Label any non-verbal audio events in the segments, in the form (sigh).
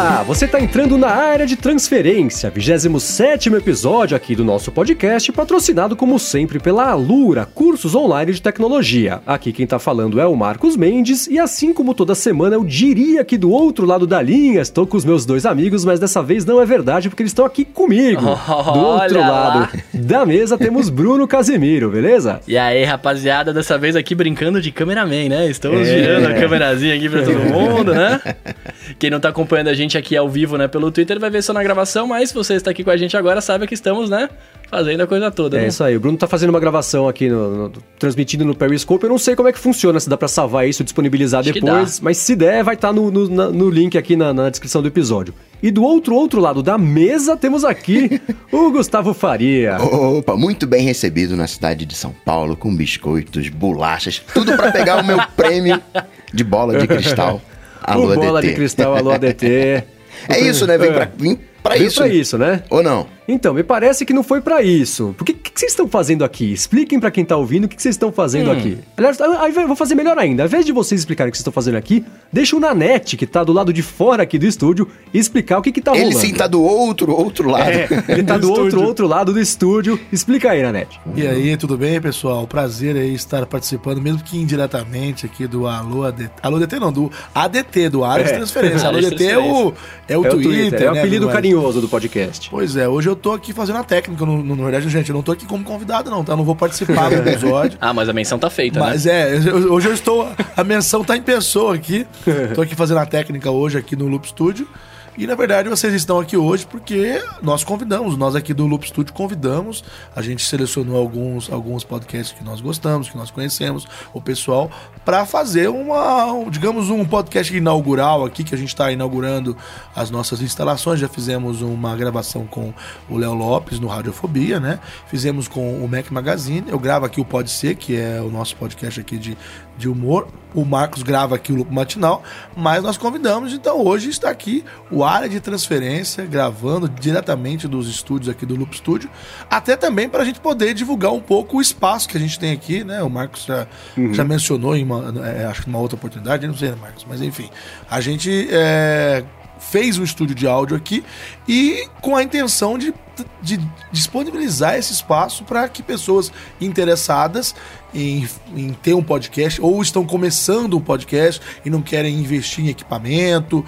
Olá, você está entrando na área de transferência, 27 episódio aqui do nosso podcast, patrocinado como sempre pela Alura, cursos online de tecnologia. Aqui quem está falando é o Marcos Mendes e assim como toda semana eu diria que do outro lado da linha estou com os meus dois amigos, mas dessa vez não é verdade porque eles estão aqui comigo. (laughs) do outro lado lá. da mesa temos Bruno Casemiro, beleza? E aí, rapaziada, dessa vez aqui brincando de cameraman, né? Estamos é. girando a câmerazinha aqui para todo (laughs) mundo, né? Quem não está acompanhando a gente aqui ao vivo, né, pelo Twitter, vai ver só na gravação, mas se você está aqui com a gente agora, saiba que estamos, né, fazendo a coisa toda. É né? isso aí. O Bruno tá fazendo uma gravação aqui, no, no, transmitindo no Periscope. Eu não sei como é que funciona, se dá para salvar isso, disponibilizar Acho depois, mas se der, vai estar tá no, no, no, link aqui na, na descrição do episódio. E do outro outro lado da mesa temos aqui (laughs) o Gustavo Faria. Opa, muito bem recebido na cidade de São Paulo, com biscoitos, bolachas, tudo para pegar o meu (laughs) prêmio de bola de cristal. Alô, Bola ADT. de Cristal, Alô ADT. (laughs) é isso, né? Vem pra, vem pra Vem isso. pra isso, né? Ou não? Então, me parece que não foi para isso. Por que, que, vocês estão fazendo aqui? Expliquem para quem tá ouvindo o que, que vocês estão fazendo hum. aqui. Aliás, aí vou fazer melhor ainda. Ao invés de vocês explicarem o que vocês estão fazendo aqui, deixa o Nanete, que tá do lado de fora aqui do estúdio, explicar o que, que tá rolando. Ele sim tá do outro, outro lado. É, ele tá (laughs) do, do outro, outro lado do estúdio. Explica aí, Nanete. E aí, tudo bem, pessoal? Prazer aí estar participando, mesmo que indiretamente aqui do Alô ADT. Alô ADT não, do ADT, do Área é. de Transferência. (laughs) Alô ADT é o, é o é Twitter, Twitter, É o né, apelido carinhoso do podcast. Pois é, hoje eu tô aqui fazendo a técnica. No, no, na verdade, gente, eu não tô aqui como convidado, não, tá? Eu não vou participar do (laughs) episódio. ah, mas a menção tá feita, mas né? Mas é, hoje eu estou. A menção tá em pessoa aqui. (laughs) Tô aqui fazendo a técnica hoje aqui no Loop Studio. E na verdade vocês estão aqui hoje porque nós convidamos, nós aqui do Loop Studio convidamos, a gente selecionou alguns, alguns podcasts que nós gostamos, que nós conhecemos, o pessoal, para fazer uma, digamos, um podcast inaugural aqui, que a gente está inaugurando as nossas instalações. Já fizemos uma gravação com o Léo Lopes no Radiofobia, né? Fizemos com o Mac Magazine. Eu gravo aqui o Pode Ser, que é o nosso podcast aqui de, de humor. O Marcos grava aqui o Lupo Matinal, mas nós convidamos, então hoje está aqui o área de transferência, gravando diretamente dos estúdios aqui do Loop Studio, até também para a gente poder divulgar um pouco o espaço que a gente tem aqui, né? O Marcos já, uhum. já mencionou em uma, é, acho que numa outra oportunidade, não sei, né, Marcos? Mas enfim, a gente é, fez um estúdio de áudio aqui e com a intenção de, de disponibilizar esse espaço para que pessoas interessadas em, em, ter um podcast ou estão começando um podcast e não querem investir em equipamento.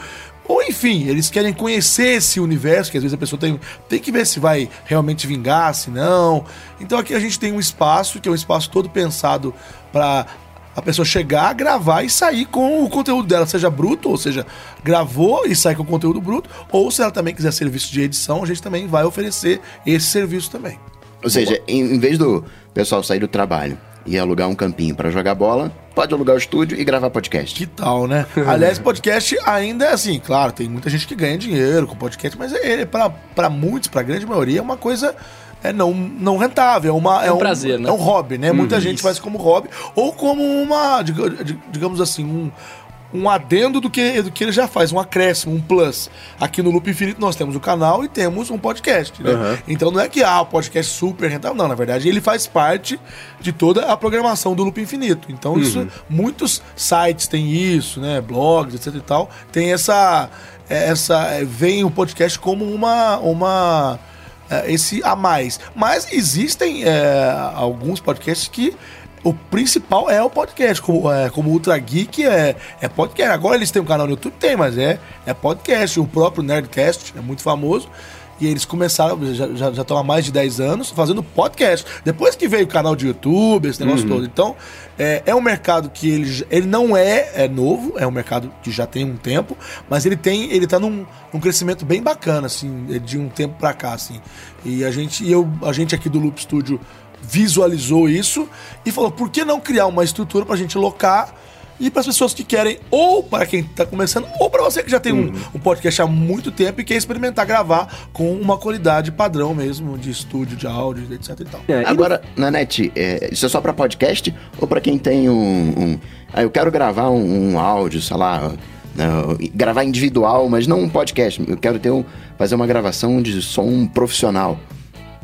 Ou enfim, eles querem conhecer esse universo, que às vezes a pessoa tem, tem que ver se vai realmente vingar, se não. Então aqui a gente tem um espaço, que é um espaço todo pensado para a pessoa chegar, gravar e sair com o conteúdo dela, seja bruto, ou seja, gravou e sai com o conteúdo bruto, ou se ela também quiser serviço de edição, a gente também vai oferecer esse serviço também. Ou seja, em, em vez do pessoal sair do trabalho e alugar um campinho para jogar bola, pode alugar o estúdio e gravar podcast. Que tal, né? (laughs) Aliás, podcast ainda é assim, claro, tem muita gente que ganha dinheiro com podcast, mas ele, para muitos, para a grande maioria, é uma coisa é não, não rentável, é, uma, é, é um, um prazer, né? É um hobby, né? Hum, Muita isso. gente faz como hobby ou como uma, digamos assim, um, um adendo do que, do que ele já faz, um acréscimo, um plus. Aqui no Loop Infinito nós temos o canal e temos um podcast, né? Uhum. Então não é que ah, o podcast super rentável, não, na verdade ele faz parte de toda a programação do Loop Infinito. Então uhum. isso, muitos sites têm isso, né? Blogs, etc e tal, tem essa essa vem o podcast como uma uma é, esse a mais. Mas existem é, alguns podcasts que o principal é o podcast, como, é, como Ultra Geek é, é podcast. Agora eles têm um canal no YouTube? Tem, mas é, é podcast. O próprio Nerdcast é muito famoso. E eles começaram, já, já, já estão há mais de 10 anos, fazendo podcast. Depois que veio o canal de YouTube, esse negócio uhum. todo. Então, é, é um mercado que ele, ele não é, é novo, é um mercado que já tem um tempo, mas ele tem, ele tá num, num crescimento bem bacana, assim, de um tempo para cá, assim. E a gente, e eu, a gente aqui do Loop Studio visualizou isso e falou: por que não criar uma estrutura para a gente locar e para as pessoas que querem, ou para quem está começando, ou para você que já tem uhum. um, um, podcast há muito tempo e quer experimentar gravar com uma qualidade padrão mesmo de estúdio, de áudio, etc e tal. É, Agora, Nanete, é, isso é só para podcast ou para quem tem um, um, Ah, eu quero gravar um, um áudio, sei lá. Uh, gravar individual, mas não um podcast. Eu quero ter um, fazer uma gravação de som profissional.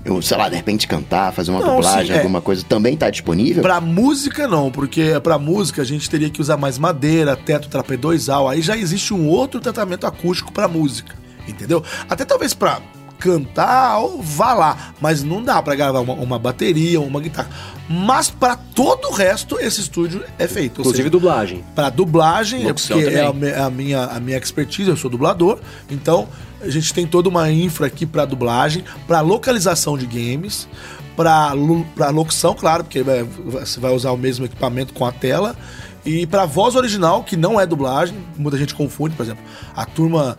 Eu, sei lá, de repente cantar, fazer uma Não, dublagem, sim, é. alguma coisa, também tá disponível? Pra música não, porque pra música a gente teria que usar mais madeira, teto trapezoidal, aí já existe um outro tratamento acústico pra música, entendeu? Até talvez pra cantar, ou vá lá, mas não dá pra gravar uma, uma bateria, uma guitarra. Mas pra todo o resto esse estúdio é feito. Inclusive seja, dublagem. Para dublagem, é Locução porque é a, também. me- a minha, a minha expertise, eu sou dublador, então a gente tem toda uma infra aqui para dublagem, para localização de games, para locução, claro, porque vai- você vai usar o mesmo equipamento com a tela. E para voz original, que não é dublagem, muita gente confunde, por exemplo, a turma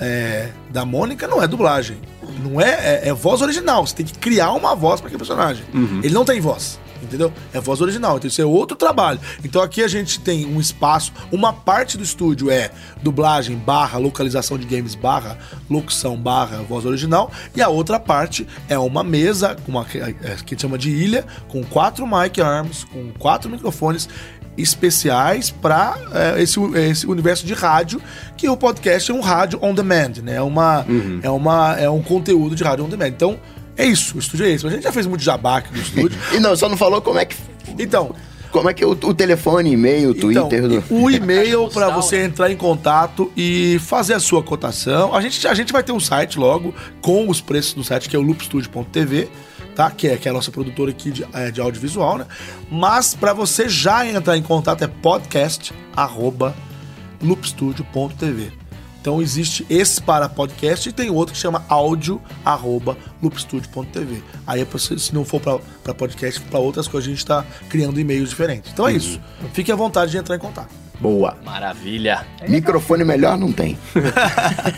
é, da Mônica não é dublagem. Não é, é, é voz original. Você tem que criar uma voz para aquele personagem. Ele não tem voz. Entendeu? É voz original, então isso é outro trabalho. Então aqui a gente tem um espaço, uma parte do estúdio é dublagem barra localização de games barra locução barra voz original e a outra parte é uma mesa uma, é, que a gente chama de ilha com quatro mic arms, com quatro microfones especiais para esse, esse universo de rádio que o podcast é um rádio on demand, né? É uma é uma é um conteúdo de rádio on demand. Então é isso, o estúdio é esse. A gente já fez muito jabá aqui no estúdio. (laughs) E não, só não falou como é que. Então, Como é que o, o telefone, e-mail, então, Twitter. do- o e-mail (laughs) para você entrar em contato e fazer a sua cotação. A gente, a gente vai ter um site logo com os preços do site, que é o loopstudio.tv, tá? Que é, que é a nossa produtora aqui de, é, de audiovisual, né? Mas para você já entrar em contato é podcast@loopstudio.tv. Então existe esse para podcast e tem outro que chama áudio arroba loopstudio.tv. Aí é pra você, se não for para podcast, para outras coisas a gente está criando e-mails diferentes. Então é isso. Fique à vontade de entrar em contato. Boa. Maravilha. Microfone melhor não tem. (laughs)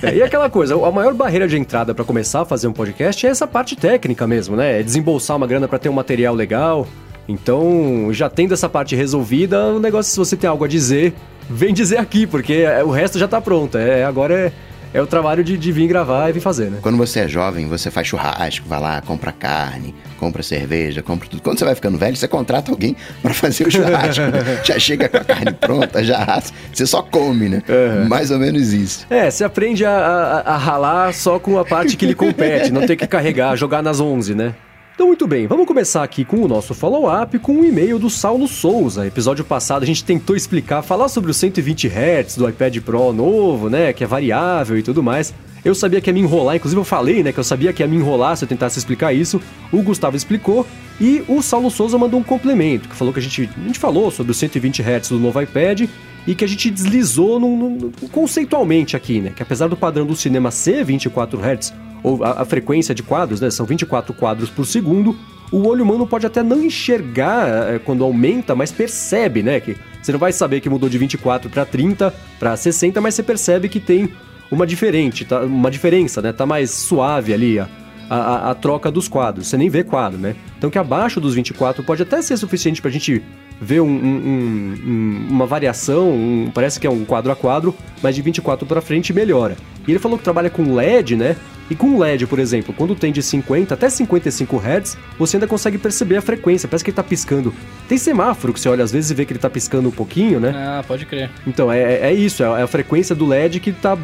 É, e aquela coisa, a maior barreira de entrada pra começar a fazer um podcast é essa parte técnica mesmo, né? É desembolsar uma grana pra ter um material legal. Então, já tendo essa parte resolvida, o negócio, se você tem algo a dizer, vem dizer aqui, porque é, o resto já tá pronto. É, agora é, é o trabalho de, de vir gravar e vir fazer, né? Quando você é jovem, você faz churrasco, vai lá, compra carne, compra cerveja, compra tudo. Quando você vai ficando velho, você contrata alguém pra fazer o churrasco. (laughs) já chega com a carne pronta, já assa. Você só come, né? Mais ou menos isso. É, você aprende a, a- a ralar só com a parte que lhe compete, não ter que carregar, jogar nas 11, né? Então, muito bem, vamos começar aqui com o nosso follow-up com um e-mail do Saulo Souza. Episódio passado a gente tentou explicar, falar sobre os 120 Hz do iPad Pro novo, né, que é variável e tudo mais. Eu sabia que ia me enrolar, inclusive eu falei, né, que eu sabia que ia me enrolar se eu tentasse explicar isso. O Gustavo explicou e o Saulo Souza mandou um complemento, que falou que a gente, a gente falou sobre os 120 Hz do novo iPad e que a gente deslizou num- num- conceitualmente aqui, né? Que apesar do padrão do cinema ser 24 Hz, ou a, a frequência de quadros, né? São 24 quadros por segundo, o olho humano pode até não enxergar eh, quando aumenta, mas percebe, né? Que você não vai saber que mudou de 24 para 30, para 60, mas você percebe que tem uma diferente, tá? uma diferença, né? Tá mais suave ali a, a, a troca dos quadros. Você nem vê quadro, né? Então que abaixo dos 24 pode até ser suficiente pra gente ver um- um- um- um- uma variação, um- parece que é um quadro a quadro, mas de 24 pra frente melhora. E ele falou que trabalha com LED, né? E com LED, por exemplo, quando tem de 50 até 55 Hz, você ainda consegue perceber a frequência, parece que ele tá piscando. Tem semáforo que você olha às vezes e vê que ele tá piscando um pouquinho, né? Ah, pode crer. Então, é, é isso, é a frequência do LED que tá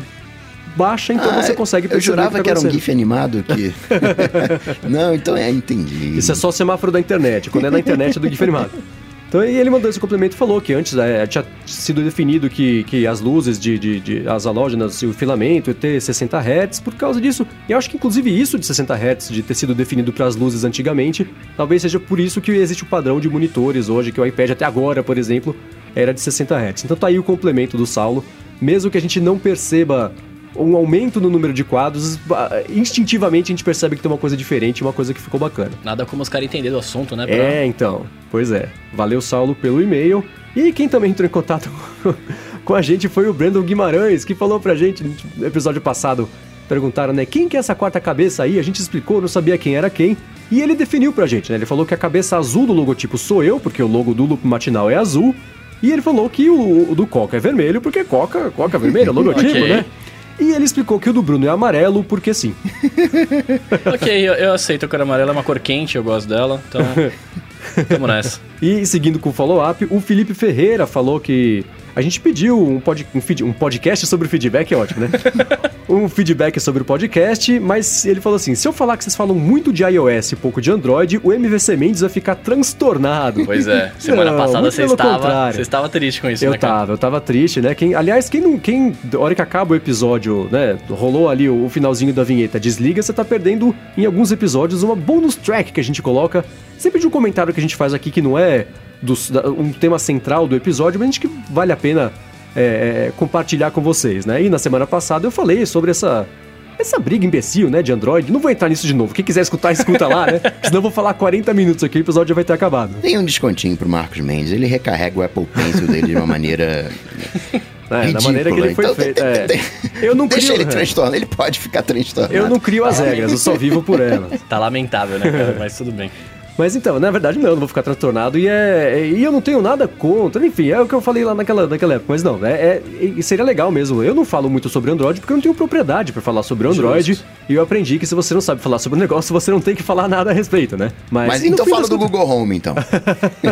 baixa, então Ah, você consegue Eu perceber o jurava tá que era um. GIF animado que. (laughs) não, então é, entendi. Isso é só semáforo da internet. Quando é na internet é do GIF animado. Então e ele mandou esse complemento e falou que antes é, tinha sido definido que, que as luzes de, de, de as halógenas e o filamento ia ter 60 Hz por causa disso. E eu acho que inclusive isso de 60 Hz, de ter sido definido para as luzes antigamente, talvez seja por isso que existe o padrão de monitores hoje, que o iPad até agora, por exemplo, era de 60 Hz. Então tá aí o complemento do Saulo. Mesmo que a gente não perceba um aumento no número de quadros, instintivamente a gente percebe que tem uma coisa diferente, uma coisa que ficou bacana. Nada como os caras entenderem do assunto, né? Pra- É, então. Pois é. Valeu, Saulo, pelo e-mail. E quem também entrou em contato (laughs) com a gente foi o Brandon Guimarães, que falou pra gente no episódio passado. Perguntaram, né? Quem que é essa quarta cabeça aí? A gente explicou, não sabia quem era quem. E ele definiu pra gente, né? Ele falou que a cabeça azul do logotipo sou eu, porque o logo do Loop Matinal é azul. E ele falou que o, o do Coca é vermelho, porque Coca, Coca é vermelho, é o logotipo, (laughs) Ok. né? E ele explicou que o do Bruno é amarelo, porque sim. (laughs) ok, eu, eu aceito a cor amarela, é uma cor quente, eu gosto dela, então. (laughs) Tamo nessa. E seguindo com o follow-up, o Felipe Ferreira falou que A gente pediu um, pod, um, feed, um podcast sobre feedback, é ótimo, né? (laughs) um feedback sobre o podcast, mas ele falou assim: se eu falar que vocês falam muito de iOS e pouco de Android, o MVC Mendes vai ficar transtornado. Pois é, semana não, passada você estava, você estava triste com isso, eu né? Eu tava, eu tava triste, né? Quem, aliás, quem não. Quem, hora que acaba o episódio, né? Rolou ali o, o finalzinho da vinheta, desliga, você tá perdendo em alguns episódios uma bonus track que a gente coloca. Sempre de um comentário que a gente faz aqui que não é do, um tema central do episódio, mas a gente que vale a pena é, é, compartilhar com vocês, né? E na semana passada eu falei sobre essa essa briga imbecil, né, de Android. Não vou entrar nisso de novo. Quem quiser escutar, escuta lá, né? (laughs) Senão eu vou falar 40 minutos aqui, o episódio já vai ter acabado. Tem um descontinho pro Marcos Mendes. Ele recarrega o Apple Pencil dele de uma maneira. É, da maneira que ele foi então, feito. É. Eu não Deixa crio... ele transtornado, ele pode ficar transtornado. Eu não crio as regras, eu só vivo por elas. Tá lamentável, né, cara? Mas tudo bem. Mas então, na verdade não, não vou ficar transtornado e é, e eu não tenho nada contra, enfim, é o que eu falei lá naquela, naquela época, mas não, é, é seria legal mesmo. Eu não falo muito sobre Android porque eu não tenho propriedade para falar sobre Android Justo. e eu aprendi que se você não sabe falar sobre o negócio, você não tem que falar nada a respeito, né? Mas, mas então fala do Google Home então.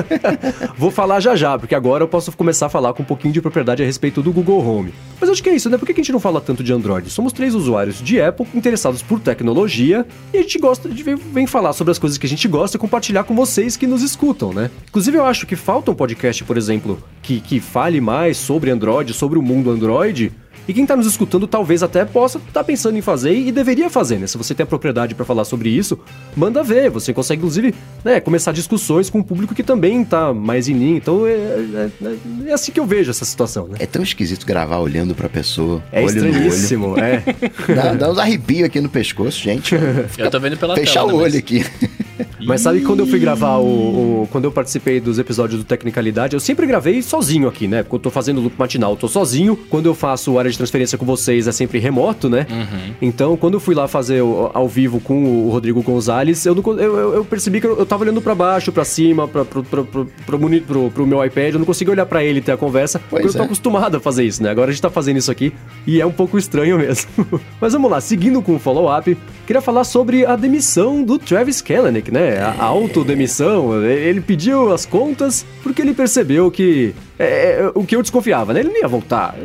(laughs) vou falar já já, porque agora eu posso começar a falar com um pouquinho de propriedade a respeito do Google Home. Mas acho que é isso, né? Por que a gente não fala tanto de Android? Somos três usuários de Apple interessados por tecnologia e a gente gosta de vem falar sobre as coisas que a gente gosta e compartilhar com vocês que nos escutam, né? Inclusive, eu acho que falta um podcast, por exemplo, que, que fale mais sobre Android, sobre o mundo Android, e quem está nos escutando talvez até possa estar tá pensando em fazer e deveria fazer, né? Se você tem a propriedade para falar sobre isso, manda ver. Você consegue, inclusive, né, começar discussões com o público que também está mais em linha. Então é, é, é, é, assim que eu vejo essa situação, né? É tão esquisito gravar olhando para a pessoa. É olho estranhíssimo, é. (laughs) Dá, dá uns arrepios aqui no pescoço, gente. (laughs) eu tô vendo pela Fechar tela, o olho mas... aqui. (laughs) Mas sabe quando eu fui gravar o, o, Quando eu participei dos episódios do Tecnicalidade, eu sempre gravei sozinho aqui, né? Porque eu tô fazendo loop matinal, eu tô sozinho. Quando eu faço área de transferência com vocês, é sempre remoto, né? Uhum. Então, quando eu fui lá fazer ao vivo com o Rodrigo Gonzalez, eu, não, eu, eu percebi que eu, eu tava olhando para baixo, para cima, pra, pro, pro, pro, pro, pro, pro, meu iPad, eu não consegui olhar para ele e ter a conversa, pois porque é. eu tô acostumado a fazer isso, né? Agora a gente tá fazendo isso aqui e é um pouco estranho mesmo. (laughs) Mas vamos lá, seguindo com o follow-up, queria falar sobre a demissão do Travis Kalanick, né? A, a autodemissão. Ele pediu as contas porque ele percebeu que. É, é, o que eu desconfiava, né? Ele não ia voltar.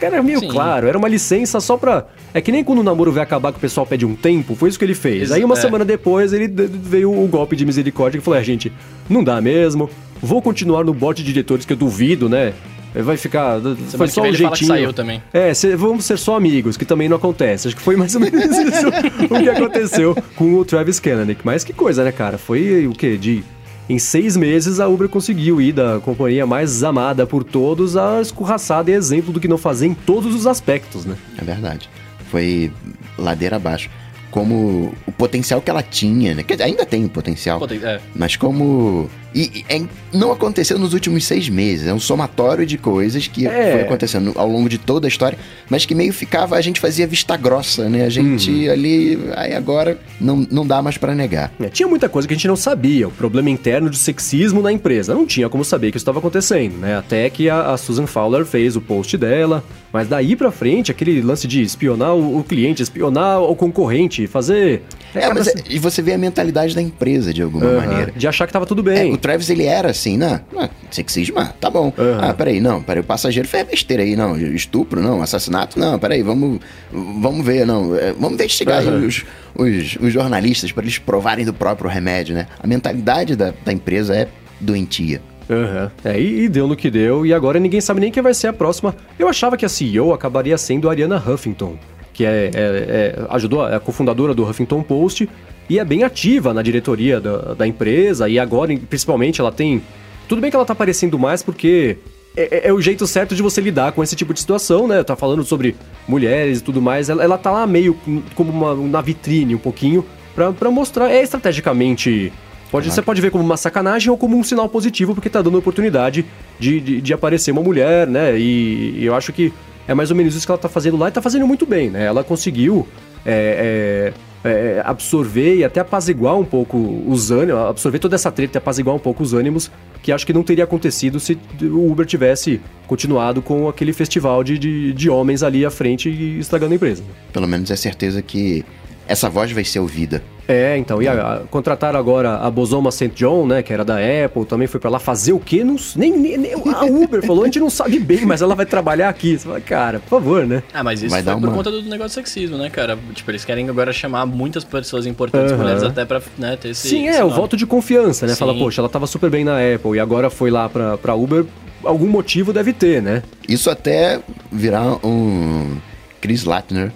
Era meio Sim. claro, era uma licença só pra. É que nem quando o namoro vai acabar que o pessoal pede um tempo, foi isso que ele fez. Aí uma é. semana depois ele veio o golpe de misericórdia que falou: é, gente, não dá mesmo. Vou continuar no bote de diretores que eu duvido, né? Vai ficar. Semana foi só um jeitinho. saiu também. É, cê, vamos ser só amigos, que também não acontece. Acho que foi mais ou menos isso (laughs) o que aconteceu com o Travis Kalanick. Mas que coisa, né, cara? Foi o quê? De. Em seis meses, a Uber conseguiu ir da companhia mais amada por todos a escorraçada e exemplo do que não fazer em todos os aspectos, né? É verdade. Foi ladeira abaixo como o potencial que ela tinha, né? Que ainda tem potencial. Poten é. Mas como e, e é, não aconteceu nos últimos seis meses. É um somatório de coisas que é. foi acontecendo ao longo de toda a história, mas que meio ficava, a gente fazia vista grossa, né? A gente uhum. ali, aí agora não, não dá mais para negar. É, tinha muita coisa que a gente não sabia. O problema interno de sexismo na empresa. Não tinha como saber que isso estava acontecendo, né? Até que a, a, Susan Fowler fez o post dela. Mas daí pra frente, aquele lance de espionar o, o cliente, espionar o concorrente, fazer. É, mas assim... e você vê a mentalidade da empresa de alguma uhum. maneira. De achar que tava tudo bem. É, Travis, ele era assim, né? Ah, sexismo, tá bom. Uhum. Ah, peraí, não, peraí, o passageiro fez besteira aí, não. Estupro, não. Assassinato, não. Peraí, vamos, vamos ver, não. É, vamos investigar uhum. os, os, os, jornalistas para eles provarem do próprio remédio, né? A mentalidade da, da empresa é doentia. Uhum. É, e, e, deu no que deu, e agora ninguém sabe nem quem vai ser a próxima. Eu achava que a CEO acabaria sendo a Ariana Huffington, que é, é, é ajudou, é a cofundadora do Huffington Post, e é bem ativa na diretoria da, da empresa, e agora, principalmente, ela tem. Tudo bem que ela tá aparecendo mais porque é, é, é, o jeito certo de você lidar com esse tipo de situação, né? Tá falando sobre mulheres e tudo mais. Ela, ela tá lá meio como uma, na vitrine um pouquinho pra mostrar. É estrategicamente. Pode, Você pode ver como uma sacanagem ou como um sinal positivo, porque tá dando oportunidade de, de, de aparecer uma mulher, né? E, e, eu acho que é mais ou menos isso que ela tá fazendo lá e tá fazendo muito bem, né? Ela conseguiu. É, é, é, absorver e até apaziguar um pouco os ânimos, absorver toda essa treta e apaziguar um pouco os ânimos, que acho que não teria acontecido se o Uber tivesse continuado com aquele festival de, de, de homens ali à frente e estragando a empresa. Pelo menos é certeza que essa voz vai ser ouvida. É, então, e a, a, contrataram agora a Bosoma St. John, né, que era da Apple, também foi para lá fazer o quê? Não, nem, nem, nem, a Uber falou, a gente não sabe bem, mas ela vai trabalhar aqui. Você fala, cara, por favor, né? Ah, mas isso Vai foi por uma- conta do negócio do sexismo, né, cara? Tipo, eles querem agora chamar muitas pessoas importantes, Aham. mulheres, até pra né, ter esse Sim, esse é, o nome. voto de confiança, né? Fala, Sim. poxa, ela tava super bem na Apple e agora foi lá pra, pra Uber, algum motivo deve ter, né? Isso até virar um Chris Latner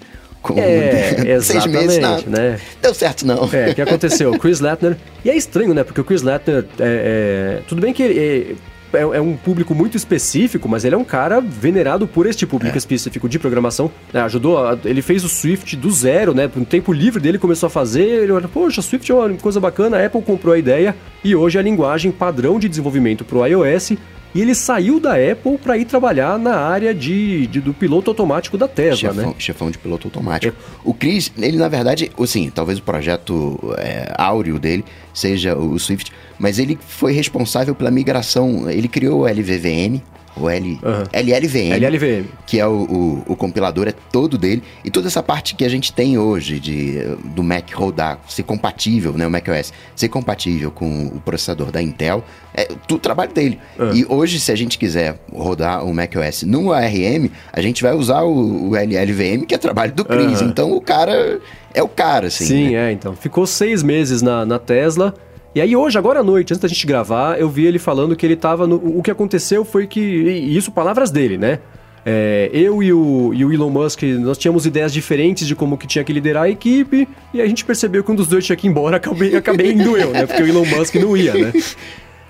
com É, (laughs) seis meses. Não, né? deu certo não. É, o que aconteceu? O Chris Latner. E é estranho, né? Porque o Chris Latner. É, é- tudo bem que ele. É, é um público muito específico, mas ele é um cara venerado por este público específico de programação. né? ajudou, a- ele fez o Swift do zero, né? No tempo livre dele começou a fazer. Ele olha, poxa, Swift é uma coisa bacana. A Apple comprou a ideia e hoje é a linguagem padrão de desenvolvimento para o iOS. E ele saiu da Apple para ir trabalhar na área de, de- do piloto automático da Tesla, Chefão, né? chefão de piloto automático. O Chris, ele na verdade, assim, talvez o projeto é, áureo dele seja o Swift, mas ele foi responsável pela migração. Ele criou o LVVN, o L, Aham. LLVN, LLVM. que é o, o, o compilador, é todo dele. E toda essa parte que a gente tem hoje de, do Mac rodar, ser compatível, né, o macOS, ser compatível com o processador da Intel, é tudo trabalho dele. Ah. E hoje, se a gente quiser rodar o macOS no ARM, a gente vai usar o, o LLVM, que é trabalho do Chris. Aham. Então o cara é o cara, assim. Sim, né? é, então. Ficou seis meses na, na Tesla. E aí hoje, agora à noite, antes da gente gravar, eu vi ele falando que ele tava no... O que aconteceu foi que... E isso palavras dele, né? É, eu e o, e o Elon Musk, nós tínhamos ideias diferentes de como que tinha que liderar a equipe, e a gente percebeu que um dos dois tinha que ir embora, (laughs) acabei, acabei indo eu, né? Porque o Elon Musk não ia, né?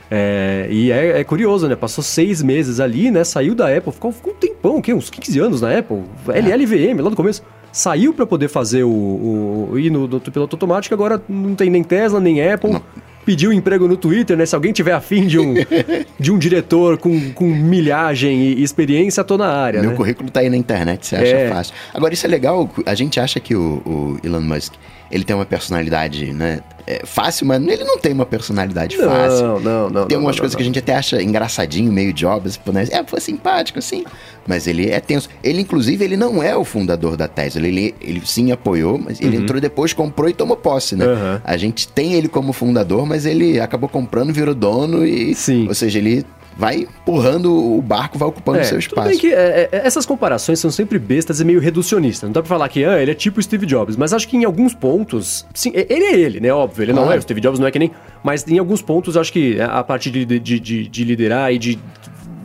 É, e é, é curioso, né? Passou seis meses ali, né? Saiu da Apple, ficou, ficou um tempão, o quê? Uns 15 anos na Apple. LLVM, lá no começo. Saiu pra poder fazer o, o ir no, no piloto automático, agora não tem nem Tesla, nem Apple. Não. Pediu emprego no Twitter, né? Se alguém tiver afim de um, (laughs) de um diretor com, com milhagem e experiência, tô na área, Meu né? currículo tá aí na internet, você acha É. fácil. Agora, isso é legal, a gente acha que o, o Elon Musk, ele tem uma personalidade, né, é, fácil, mas ele não tem uma personalidade fácil. Não, não, não. Tem não, algumas não, coisas não. que a gente até acha engraçadinho, meio Jobs, pô, né? é, foi simpático, assim, mas ele é tenso. Ele, inclusive, ele não é o fundador da Tesla, ele, ele sim apoiou, mas ele entrou depois, comprou e tomou posse, né? Uhum. A gente tem ele como fundador, mas ele acabou comprando, virou dono e... Sim. Ou seja, ele vai empurrando o barco, vai ocupando o seu tudo espaço. bem que é, é, essas comparações são sempre bestas e meio reducionistas. Não dá pra falar que ah, ele é tipo o Steve Jobs, mas acho que em alguns pontos. Sim, ele é ele, né? Óbvio, ele não é. O Steve Jobs não é que nem. Mas em alguns pontos acho que a parte de, de, de, de liderar e de.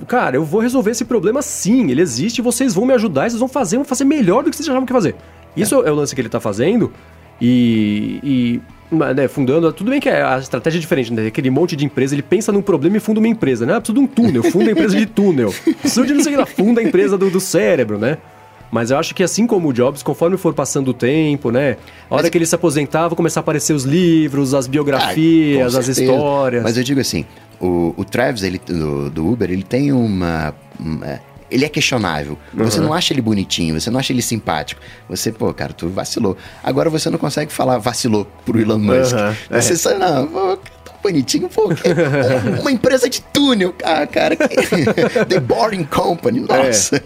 Cara, eu vou resolver esse problema sim, ele existe, vocês vão me ajudar, vocês vão fazer, vão fazer melhor do que vocês achavam que fazer. Isso é. o lance que ele tá fazendo. E. e né, fundando, tudo bem que a estratégia é diferente, né? Aquele monte de empresa, ele pensa num problema e funda uma empresa, né? Ah, preciso de um túnel, funda a empresa de túnel. Preciso de não sei o que lá, funda a empresa do, do cérebro, né? Mas eu acho que assim como o Jobs, conforme for passando o tempo, né? A hora Mas- que ele se aposentar, vão começar a aparecer os livros, as Ah, biografias, com as histórias. Mas eu digo assim, o, o Travis ele, do, do Uber, ele tem uma. uma- ele é questionável. Você Uhum. não acha ele bonitinho, você não acha ele simpático. Você, pô, cara, tu vacilou. Agora você não consegue falar vacilou pro Elon Musk. Uhum, Você é. só, não, pô, tão bonitinho, pô, (laughs) uma empresa de túnel, ah, cara. que- (laughs) The Boring Company, nossa.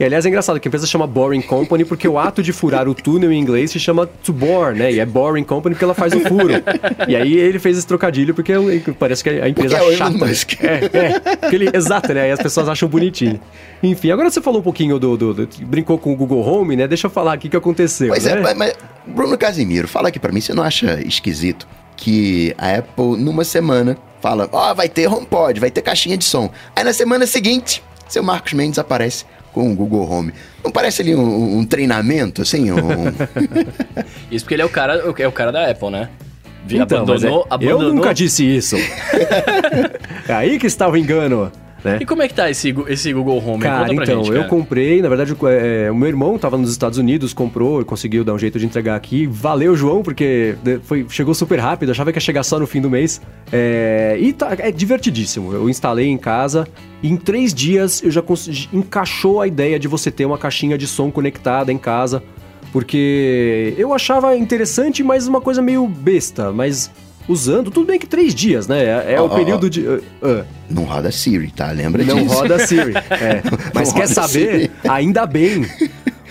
E aliás é engraçado que a empresa chama Boring Company porque o ato de furar o túnel em inglês se chama to bore, né? E é Boring Company porque ela faz o furo. e aí ele fez esse trocadilho porque parece que a empresa Porque é chata. Musk. É, é. Ele, exato, né? Aí as pessoas acham bonitinho. Enfim, agora você falou um pouquinho do, do- do- Brincou com o Google Home, né? Deixa eu falar aqui o que aconteceu. Pois né? é, mas, Bruno Casimiro, fala aqui pra mim, você não acha esquisito que a Apple, numa semana, fala, ó, vai ter HomePod, vai ter caixinha de som. Aí na semana seguinte, seu Marcos Mendes aparece com o Google Home. Não parece ali um, um treinamento, assim? Um... (laughs) Isso porque ele é o cara, é o cara da Apple, né? Vi- Então, mas é- abandonou. eu nunca disse isso. (laughs) é aí que está o engano. Né? E como é que tá esse, esse Google Home? Cara, então, gente, eu cara. comprei, na verdade, o- é, o meu irmão tava nos Estados Unidos, comprou e conseguiu dar um jeito de entregar aqui. Valeu, João, porque foi, chegou super rápido, achava que ia chegar só no fim do mês. É, e tá, é divertidíssimo. Eu instalei em casa e em três dias eu já consegui, encaixou a ideia de você ter uma caixinha de som conectada em casa. Porque eu achava interessante, mas uma coisa meio besta. Mas usando, tudo bem que três dias, né? É, é Ó, o período ó. de. ah, ah. não roda Siri, tá? Lembra Não disso? roda Siri. (laughs) É. Mas Não quer saber? Siri. Ainda bem.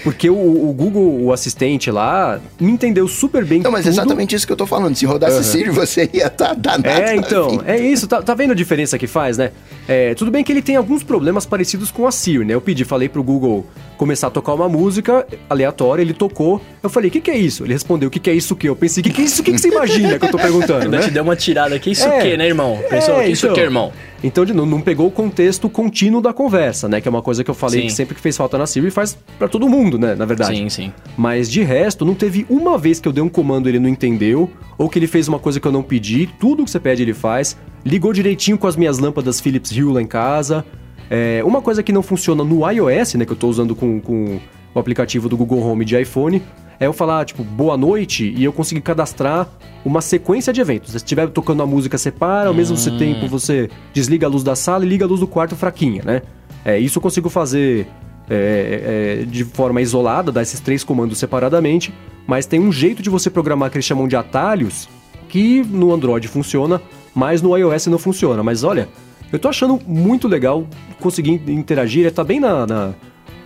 Porque o, o Google, o assistente lá, me entendeu super bem Não, mas é tudo. exatamente isso que eu tô falando. Se rodasse Siri, você ia estar tá danado. É, da então, é isso. Tá, tá vendo a diferença que faz, né? É, tudo bem que ele tem alguns problemas parecidos com a Siri, né? Eu pedi, falei pro Google começar a tocar uma música aleatória, ele tocou. Eu falei, o que, que é isso? Ele respondeu, o que, que é isso que? Eu pensei, o que, que é isso? O que, que você imagina que eu tô perguntando, Ainda né? te deu uma tirada aqui. Isso É. o quê, né, irmão? Pensou, É, isso o então. quê, irmão? Então, de novo, não pegou o contexto contínuo da conversa, né? Que é uma coisa que eu falei Sim. que sempre que fez falta na Siri faz pra todo mundo, né? Na verdade. Sim, sim. Mas de resto, não teve uma vez que eu dei um comando e ele não entendeu, ou que ele fez uma coisa que eu não pedi, tudo que você pede ele faz. Ligou direitinho com as minhas lâmpadas Philips Hue lá em casa. É, uma coisa que não funciona no iOS, né, que eu tô usando com, com o aplicativo do Google Home de iPhone, é eu falar, tipo, boa noite, e eu conseguir cadastrar uma sequência de eventos. Se estiver tocando a música, separa, ao mesmo tempo você desliga a luz da sala e liga a luz do quarto fraquinha, né? É, isso eu consigo fazer é, é, de forma isolada, dar esses três comandos separadamente, mas tem um jeito de você programar que eles chamam de atalhos, que no Android funciona, mas no iOS não funciona. Mas olha, eu tô achando muito legal conseguir interagir, ele tá bem na, na,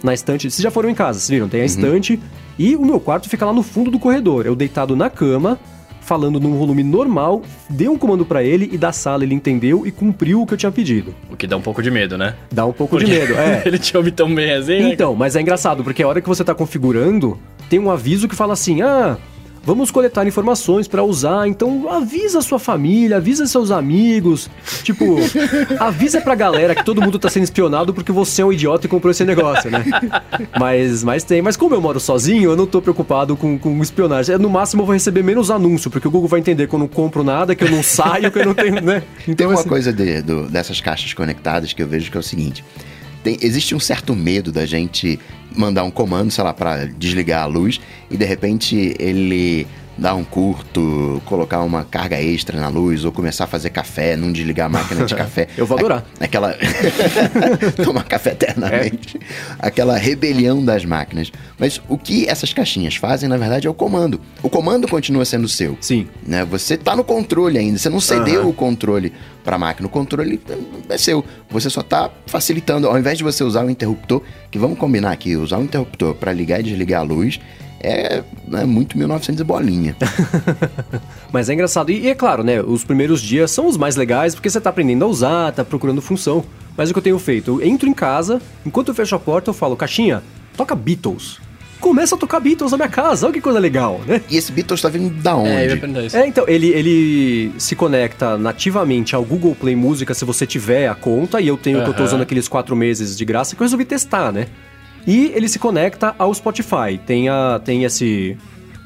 na estante. Vocês já foram em casa, vocês viram? Tem a estante e o meu quarto fica lá no fundo do corredor. Eu deitado na cama, falando num volume normal, dei um comando pra ele e da sala ele entendeu e cumpriu o que eu tinha pedido. O que dá um pouco de medo, né? Dá um pouco de medo, é. (laughs) Ele te ouve tão bem assim, né? Então, mas é engraçado, porque a hora que você tá configurando, tem um aviso que fala assim: ah, vamos coletar informações pra usar, então avisa sua família, avisa seus amigos. Tipo, (laughs) avisa pra galera que todo mundo tá sendo espionado porque você é um idiota e comprou esse negócio, né? Mas, mas tem. Mas como eu moro sozinho, eu não tô preocupado com, com espionagem. No máximo eu vou receber menos anúncio, porque o Google vai entender que eu não compro nada, que eu não saio, que eu não tenho, né? Tem Então, uma assim, coisa de- do- dessas caixas conectadas que eu vejo que é o seguinte: tem- existe um certo medo da gente mandar um comando, sei lá, pra desligar a luz e de repente ele dar um curto, colocar uma carga extra na luz ou começar a fazer café, não desligar a máquina de (laughs) café. Eu vou adorar. Aquela. (laughs) Tomar café eternamente. Aquela rebelião das máquinas. Mas o que essas caixinhas fazem, na verdade, é o comando. O comando continua sendo seu Sim. né? Você tá no controle ainda, você não cedeu o controle para a máquina, o controle é seu. Você só tá facilitando, ao invés de você usar o interruptor, que vamos combinar aqui, usar o interruptor para ligar e desligar a luz é, é muito 1900 e bolinha. (laughs) Mas é engraçado. E, e é claro, né? Os primeiros dias são os mais legais porque você tá aprendendo a usar, tá procurando função. Mas o que eu tenho feito? Eu entro em casa, enquanto eu fecho a porta, eu falo, caixinha, toca Beatles. Começa a tocar Beatles na minha casa, olha que coisa legal, né? E esse Beatles tá vindo da onde? É, eu ia isso. É, então, ele, ele se conecta nativamente ao Google Play Música se você tiver a conta, e eu tenho que eu tô usando aqueles quatro meses de graça que eu resolvi testar, né? E ele se conecta ao Spotify. Tem, a, tem esse.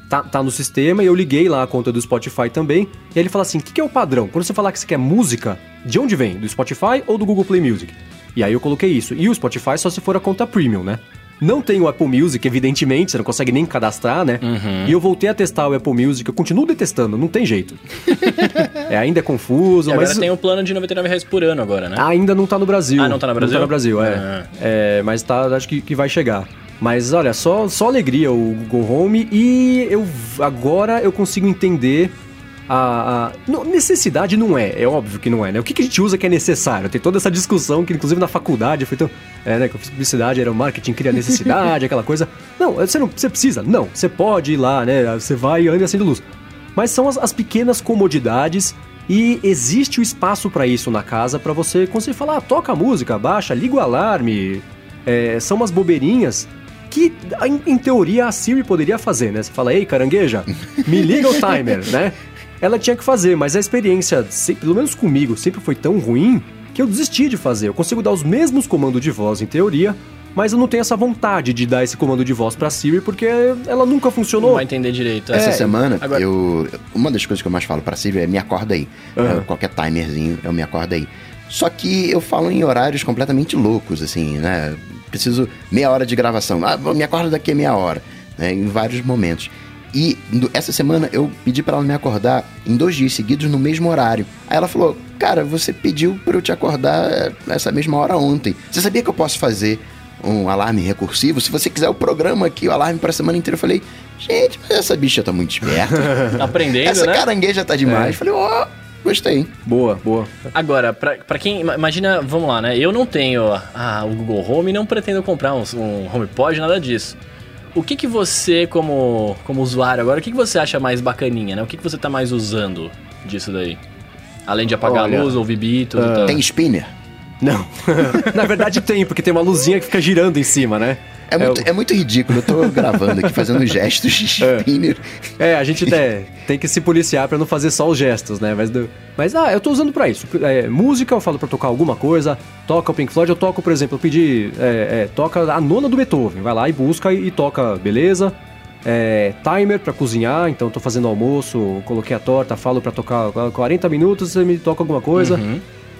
Tá, tá no sistema e eu liguei lá a conta do Spotify também. E ele fala assim: o que, que é o padrão? Quando você falar que você quer música, de onde vem? Do Spotify ou do Google Play Music? E aí eu coloquei isso. E o Spotify só se for a conta premium, né? Não tem o Apple Music, evidentemente, você não consegue nem cadastrar, né? E eu voltei a testar o Apple Music, eu continuo detestando, não tem jeito. (laughs) é, ainda é confuso, E agora mas tem um plano de 99 reais por ano agora, né? ainda não tá no Brasil. Ah, não tá no Brasil? Não tá no Brasil, é. Ah. É, mas tá, acho que, que vai chegar. Mas olha, só, só alegria o Google Home e eu agora eu consigo entender a, a- necessidade não é, é óbvio que não é, né? O que, que a gente usa que é necessário? Tem toda essa discussão que inclusive na faculdade foi tão, é, né, que fiz publicidade, era o marketing cria necessidade, (laughs) aquela coisa. Não, você não, você precisa, não, você pode ir lá, né? Você vai e anda acende luz. Mas são as, as pequenas comodidades e existe o espaço para isso na casa para você conseguir falar, ah, toca a música, baixa, liga o alarme. É, são umas bobeirinhas que, em, em teoria, a Siri poderia fazer, né? Você fala, ei, carangueja, me liga o timer, né? (laughs) Ela tinha que fazer, mas a experiência, pelo menos comigo, sempre foi tão ruim que eu desisti de fazer. Eu consigo dar os mesmos comandos de voz em teoria, mas eu não tenho essa vontade de dar esse comando de voz pra Siri porque ela nunca Não funcionou. vai entender direito. Essa É. semana, Agora- eu. Uma das coisas que eu mais falo pra Silvia é me acorda aí. É, qualquer timerzinho, eu me acorda aí. Só que eu falo em horários completamente loucos, assim, né? Preciso meia hora de gravação. Ah, me acorda daqui a meia hora, né? Em vários momentos. E essa semana eu pedi pra ela me acordar em dois dias seguidos no mesmo horário. Aí ela falou: Cara, você pediu pra eu te acordar eh, nessa mesma hora ontem. Você sabia que eu posso fazer um alarme recursivo? Se você quiser, eu programo aqui o alarme pra semana inteira. Eu falei: Gente, mas essa bicha tá muito esperta. (laughs) Aprendendo, Essa né? carangueja tá demais. Falei, ó, gostei. Boa, boa. Agora, pra, pra quem. ima- Imagina, vamos lá, né? Eu não tenho ah, o Google Home e não pretendo comprar um, um HomePod, nada disso. O que que você, como, como usuário agora, o que que você acha mais bacaninha, né? O que que você tá mais usando disso daí? Além de apagar Olha, a luz, ouvir Beatles e tal. Tem spinner? Não. (laughs) Na verdade tem, porque tem uma luzinha que fica girando em cima, né? É muito, é muito ridículo. Eu tô gravando aqui, fazendo gestos de (laughs) spinner. É, a gente tem, tem que se policiar pra não fazer só os gestos, né? Mas, mas ah, eu tô usando pra isso. É, música, eu falo pra tocar alguma coisa. Toca o Pink Floyd, eu toco, por exemplo, eu pedi. é, é, toca a nona do Beethoven. Vai lá e busca e, e toca, beleza. É, timer pra cozinhar, então tô fazendo almoço, coloquei a torta, falo pra tocar 40 minutos, você me toca alguma coisa.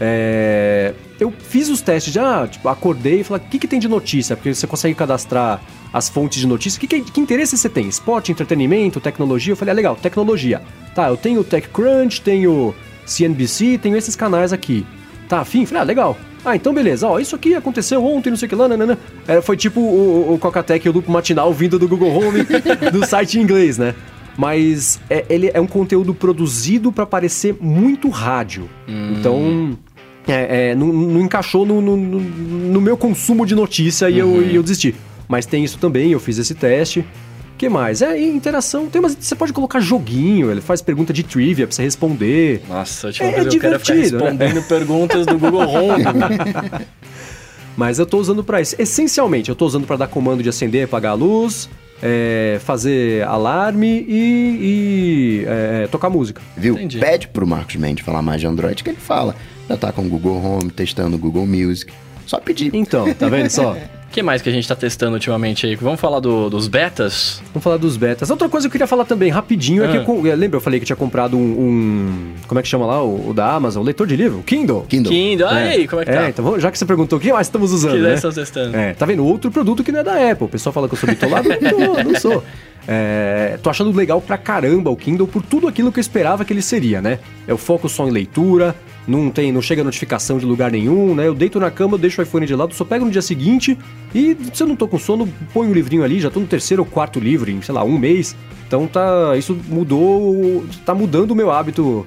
É, eu fiz os testes já, tipo, acordei e falei, o que, que tem de notícia? Porque você consegue cadastrar as fontes de notícia. Que, que, que interesse você tem? Esporte, entretenimento, tecnologia? Eu falei, ah, legal, tecnologia. Tá, eu tenho TechCrunch, tenho CNBC, tenho esses canais aqui. Tá, afim? Falei, ah, legal. Ah, então beleza, ó, isso aqui aconteceu ontem, não sei o que lá, nanana. É, foi tipo o, o Coca-Tech e o Loop Matinal vindo do Google Home, (laughs) do site em inglês, né? Mas é, ele é um conteúdo produzido pra parecer muito rádio. Então, é, é, não, não encaixou no, no- no- meu consumo de notícia e, eu, e eu desisti. Mas tem isso também, eu fiz esse teste. que mais? É, e interação. Tem umas, você pode colocar joguinho, ele faz pergunta de trivia pra você responder. Nossa, tipo, É eu quero ficar né? respondendo (laughs) perguntas do Google Home. Mas eu tô usando pra isso. Essencialmente, eu tô usando pra dar comando de acender e apagar a luz, é, fazer alarme e, e, é, tocar música. Viu? Entendi. Pede pro Marcos Mendes falar mais de Android, que ele fala. Já tá com o Google Home, testando o Google Music. Só pedir. Então, tá vendo só? O (laughs) que mais que a gente tá testando ultimamente aí? Vamos falar do- dos betas? Vamos falar dos betas. Outra coisa que eu queria falar também, rapidinho, é que Ah. eu, com- eu- lembra eu falei que eu tinha comprado um, um- Como é que chama lá? O, o da Amazon, o leitor de livro? O Kindle. Kindle. Kindle. Ah, e aí, como é que tá? É, então já que você perguntou o que mais estamos O usando, que né? nós estamos testando? É, tá vendo? Outro produto que não é da Apple. O pessoal fala que eu sou bitolado. não, não sou. É, tô achando legal pra caramba o Kindle por tudo aquilo que eu esperava que ele seria, né? Eu foco só em leitura, não tem, não chega notificação de lugar nenhum, né? Eu deito na cama, eu deixo o iPhone de lado, só pego no dia seguinte e se eu não tô com sono, ponho um livrinho ali, já tô no terceiro ou quarto livro em, sei lá, um mês. Então tá, isso mudou, tá mudando o meu hábito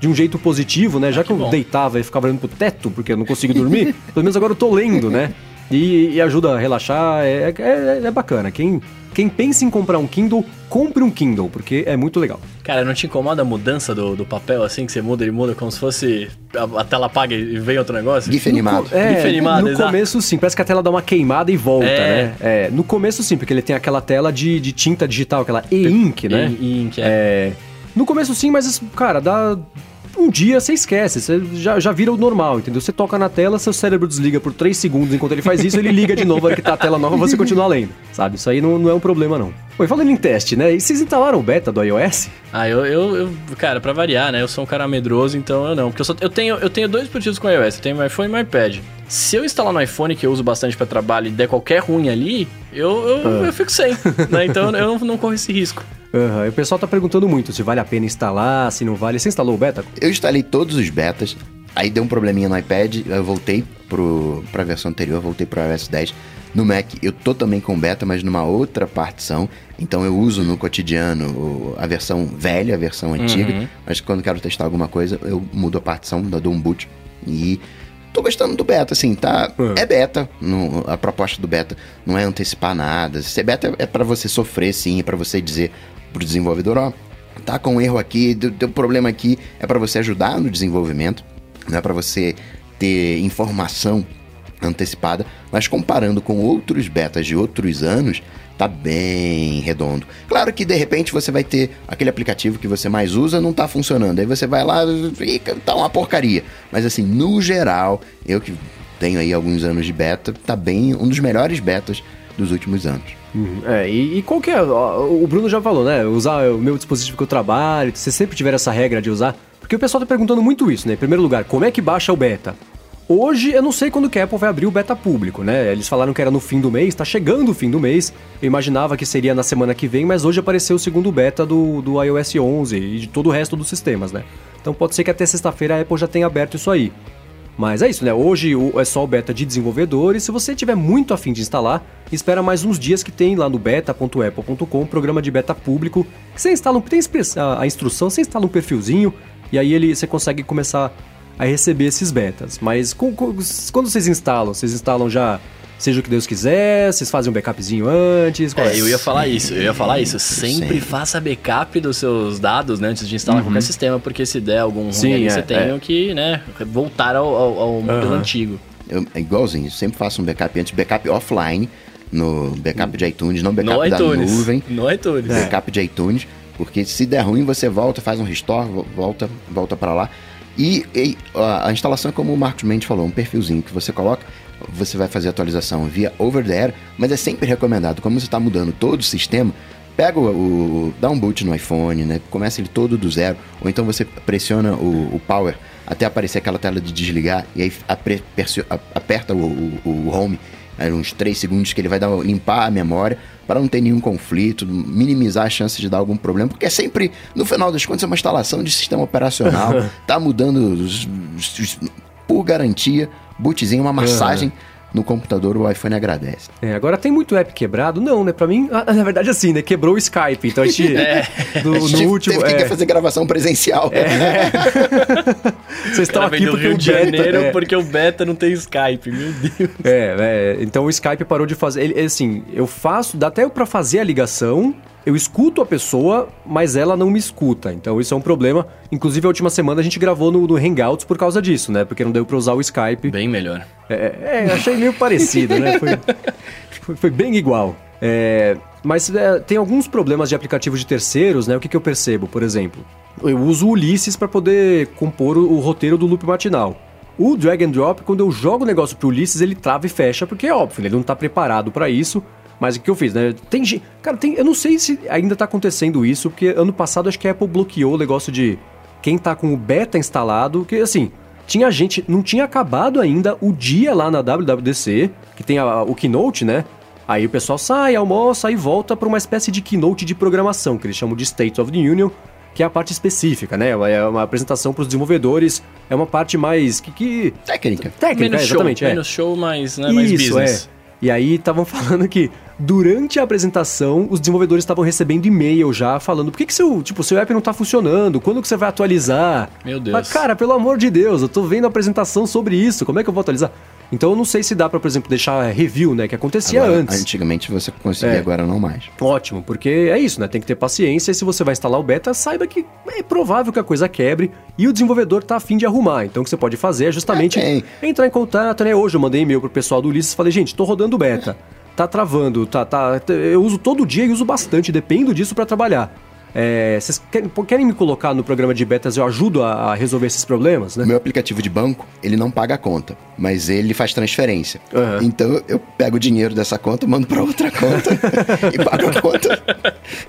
de um jeito positivo, né? Já que, que eu bom. deitava e ficava olhando pro teto, porque eu não consigo dormir, (laughs) pelo menos agora eu tô lendo, né? E, e ajuda a relaxar, é, é, é bacana. Quem, quem pensa em comprar um Kindle, compre um Kindle, porque é muito legal. Cara, não te incomoda a mudança do, do papel assim que você muda, ele muda como se fosse a, a tela apaga e vem outro negócio? GIF animado. É, GIF animado, no exato. começo sim, parece que a tela dá uma queimada e volta, É. né? É, no começo sim, porque ele tem aquela tela de, de tinta digital, aquela e-ink, né? E- Ink, é. É, no começo sim, mas, cara, dá. Um dia você esquece, você já, já vira o normal, entendeu? Você toca na tela, seu cérebro desliga por 3 segundos enquanto ele faz isso, ele liga de novo, que tá a tela nova, você continua lendo, sabe? Isso aí não, não é um problema, não. Oi, falando em teste, né? E vocês instalaram o beta do iOS? Ah, eu, eu, eu- cara, pra variar, né? Eu sou um cara medroso, então eu não. Porque eu, só, eu, tenho, eu tenho dois dispositivos com iOS. Eu tenho iPhone e meu iPad. Se eu instalar no iPhone, que eu uso bastante pra trabalho, e der qualquer ruim ali, eu, eu, eu fico sem, né? Então eu não, não corro esse risco. Aham, e o pessoal tá perguntando muito se vale a pena instalar, se não vale. Você instalou o beta? Eu instalei todos os betas, aí deu um probleminha no iPad, eu voltei pro, pra versão anterior, voltei pro iOS 10. No Mac eu tô também com beta, mas numa outra partição, então eu uso no cotidiano a versão velha, a versão antiga, mas quando quero testar alguma coisa eu mudo a partição, dou um boot e... Tô gostando do beta, assim, tá? É beta, não- a proposta do beta não é antecipar nada. Ser beta é pra você sofrer, sim, é pra você dizer pro desenvolvedor, ó, tá com um erro aqui, deu, deu problema aqui, é para você ajudar no desenvolvimento, não é para você ter informação antecipada, mas comparando com outros betas de outros anos, tá bem redondo. Claro que de repente você vai ter aquele aplicativo que você mais usa não tá funcionando, aí você vai lá e tá uma porcaria. Mas assim, no geral, eu que tenho aí alguns anos de beta, tá bem um dos melhores betas dos últimos anos. Uhum, É, e, e qual que é? O Bruno já falou, né? Usar o meu dispositivo que eu trabalho, você sempre tiver essa regra de usar. Porque o pessoal tá perguntando muito isso, né? Em primeiro lugar, como é que baixa o beta? Hoje, eu não sei quando que a Apple vai abrir o beta público, né? Eles falaram que era no fim do mês, tá chegando o fim do mês. Eu imaginava que seria na semana que vem, mas hoje apareceu o segundo beta do, do iOS 11 e de todo o resto dos sistemas, né? Então pode ser que até sexta-feira a Apple já tenha aberto isso aí. Mas é isso, né? Hoje é só o beta de desenvolvedores. Se você tiver muito afim de instalar, espera mais uns dias que tem lá no beta.apple.com, programa de beta público, que você instala, tem a instrução, você instala um perfilzinho e aí ele você consegue começar a receber esses betas. Mas com- com- quando vocês instalam, vocês instalam já seja o que Deus quiser, vocês fazem um backupzinho antes? qual É, eu ia falar isso, eu ia falar isso. Sempre, Sempre. faça backup dos seus dados, né, antes de instalar qualquer sistema, porque se der algum ruim Sim, é, você tem é. que, né, voltar ao, ao, ao modelo antigo. Eu, é igualzinho, sempre faço um backup antes, backup offline, no backup de iTunes, não backup No da iTunes. nuvem. No iTunes. backup de iTunes, porque se der ruim você volta, faz um restore, vo- volta, volta para lá. E, e, a, a instalação é como o Marcos Mendes falou, um perfilzinho que você coloca, você vai fazer atualização via over the air, mas é sempre recomendado, como você está mudando todo o sistema, pega o, o- dá um boot no iPhone, né? Começa ele todo do zero, ou então você pressiona o, o power até aparecer aquela tela de desligar e aí apre- a- aperta o- o home uns 3 segundos que ele vai dar, limpar a memória para não ter nenhum conflito, minimizar a chance de dar algum problema, porque é sempre, no final das contas, é uma instalação de sistema operacional, (laughs) tá mudando os- os- os- por garantia, bootzinho, uma massagem no computador, o iPhone agradece. É, agora tem muito app quebrado? Não, né? Pra mim, ah, na verdade, assim, né? Quebrou o Skype. Então a gente. (laughs) do- A gente no último. teve que é, fazer gravação presencial. (laughs) vocês estão aqui porque Rio o de beta, Janeiro é, porque o beta não tem Skype, meu Deus. É, é, então o Skype parou de fazer. Ele, assim, eu faço, dá até pra fazer a ligação, eu escuto a pessoa, mas ela não me escuta. Então isso é um problema. Inclusive, a última semana a gente gravou no, no Hangouts por causa disso, né? Porque não deu pra usar o Skype. Bem melhor. É, é, achei meio parecido, né? Foi, foi, foi bem igual. É, mas é, tem alguns problemas de aplicativos de terceiros, né? O que, que eu percebo, por exemplo? Eu uso o Ulysses para poder compor o, o roteiro do loop matinal. O drag and drop, quando eu jogo o negócio pro Ulysses, ele trava e fecha, porque é óbvio, ele não tá preparado para isso. Mas o que eu fiz, né? Tem gente. Cara, tem, eu não sei se ainda tá acontecendo isso, porque ano passado acho que a Apple bloqueou o negócio de quem tá com o beta instalado, que assim, tinha gente, não tinha acabado ainda o dia lá na WWDC, que tem a- o keynote, né? Aí o pessoal sai, almoça e volta para uma espécie de keynote de programação, que eles chamam de State of the Union, que é a parte específica, né? É uma apresentação para os desenvolvedores, é uma parte mais que, que Técnica. técnica, menos é, show, exatamente, é. menos show, mas, né, mais Isso, business. é. E aí estavam (laughs) falando que durante a apresentação os desenvolvedores estavam recebendo e-mail já falando por que, que seu, tipo, seu app não tá funcionando, quando que você vai atualizar? Meu Deus. Mas, cara, pelo amor de Deus, eu tô vendo a apresentação sobre isso, como é que eu vou atualizar? Então eu não sei se dá pra, por exemplo, deixar review, né, que acontecia Agora, antes. Antigamente você conseguia, É. agora não mais. Ótimo, porque é isso, né? Tem que ter paciência e se você vai instalar o beta, saiba que é provável que a coisa quebre e o desenvolvedor tá afim de arrumar. Então o que você pode fazer é justamente É, entrar em contato, né? Hoje eu mandei e-mail pro pessoal do Ulisses e falei, gente, tô rodando o beta. Tá travando, tá, tá. Eu uso todo dia e uso bastante, dependo disso pra trabalhar. É, vocês querem, querem me colocar no programa de betas? Eu ajudo a, a resolver esses problemas, né? Meu aplicativo de banco, ele não paga a conta, mas ele faz transferência. Aham. Então eu pego o dinheiro dessa conta, mando pra outra conta (laughs) e pago a conta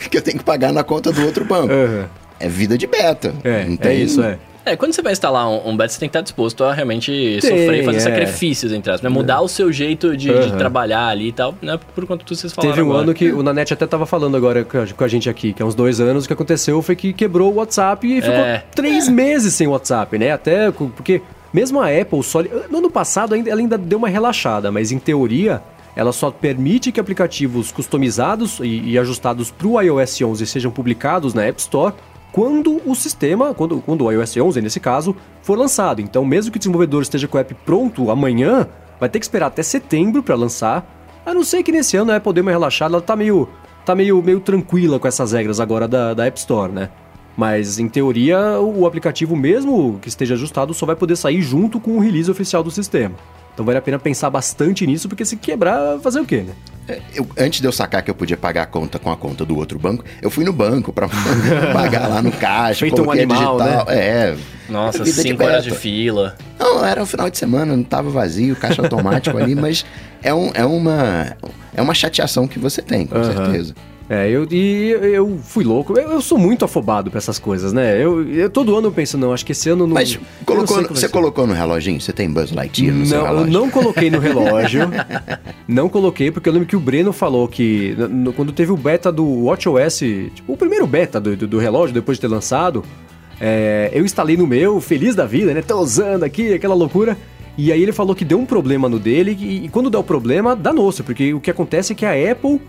que eu tenho que pagar na conta do outro banco. Aham. É vida de beta. É, é isso, é. É, quando você vai instalar um, um beta, você tem que estar disposto a realmente Tem, sofrer e fazer é. sacrifícios, entre aspas, né? Mudar o seu jeito de, de Aham. trabalhar ali e tal, né? Por quanto tudo vocês falaram Teve um agora. ano que o Nanete até tava falando agora com a- gente aqui, que há uns dois anos, o que aconteceu foi que quebrou o WhatsApp e ficou É. três meses sem WhatsApp, né? Até porque mesmo a Apple só. No ano passado ainda- ela ainda deu uma relaxada, mas em teoria ela só permite que aplicativos customizados e, e ajustados para o iOS 11 sejam publicados na App Store quando o sistema, quando, quando o iOS 11 nesse caso, for lançado. Então, mesmo que o desenvolvedor esteja com o app pronto amanhã, vai ter que esperar até setembro para lançar. A não ser que nesse ano a Apple dê uma relaxada, ela tá meio, tá meio, meio tranquila com essas regras agora da, da App Store, né? Mas, em teoria, o aplicativo, mesmo que esteja ajustado, só vai poder sair junto com o release oficial do sistema. Então vale a pena pensar bastante nisso, porque se quebrar, fazer o quê, né? Eu- antes de eu sacar que eu podia pagar a conta com a conta do outro banco, eu fui no banco pra (laughs) pagar lá no caixa, Feito um animal, digital. É. Nossa, vida de cinco horas de fila. Não, era um final de semana, não tava vazio, caixa automático ali, mas é, um, é, uma, é uma chateação que você tem, com Aham. certeza. É, eu, e eu fui louco. Eu, eu sou muito afobado pra essas coisas, né? Eu, eu- todo ano eu penso, não, acho que esse ano não. Mas não colocou, você ser. colocou no reloginho? Você tem Buzz Lightyear no seu Não, eu relógio? não coloquei no relógio. (laughs) não coloquei, porque eu lembro que o Breno falou que no- no- quando teve o beta do WatchOS, tipo, o primeiro beta do, do, do relógio, depois de ter lançado, é, eu instalei no meu, feliz da vida, né? Tô usando aqui, aquela loucura. E aí ele falou que deu um problema no dele, e, e quando dá o problema, danou-se, porque o que acontece é que a Apple.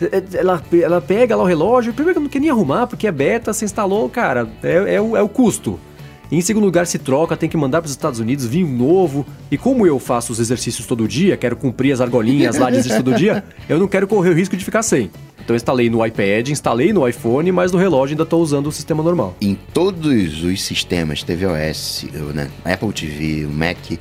É, Ela, ela pega lá o relógio, primeiro que eu não queria nem arrumar, porque é beta, você instalou, cara, é, é o, é o custo. Em segundo lugar, se troca, tem que mandar para os Estados Unidos, vir um novo. E como eu faço os exercícios todo dia, quero cumprir as argolinhas lá de exercício todo dia, (laughs) eu não quero correr o risco de ficar sem. Então eu instalei no iPad, instalei no iPhone, mas no relógio ainda estou usando o sistema normal. Em todos os sistemas, tvOS, né, Apple TV, o Mac,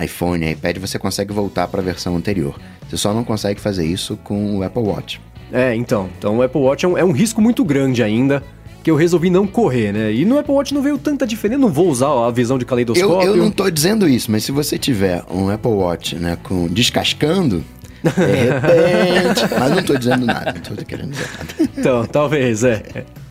iPhone, iPad, você consegue voltar para a versão anterior. Você só não consegue fazer isso com o Apple Watch. É, então. Então o Apple Watch é um, é um risco muito grande ainda que eu resolvi não correr, né? E no Apple Watch não veio tanta diferença, não vou usar a visão de caleidoscópio. Eu, eu não tô dizendo isso, mas se você tiver um Apple Watch, né, com descascando, de (laughs) repente. mas não tô dizendo nada, não tô querendo dizer nada. Então, talvez, é.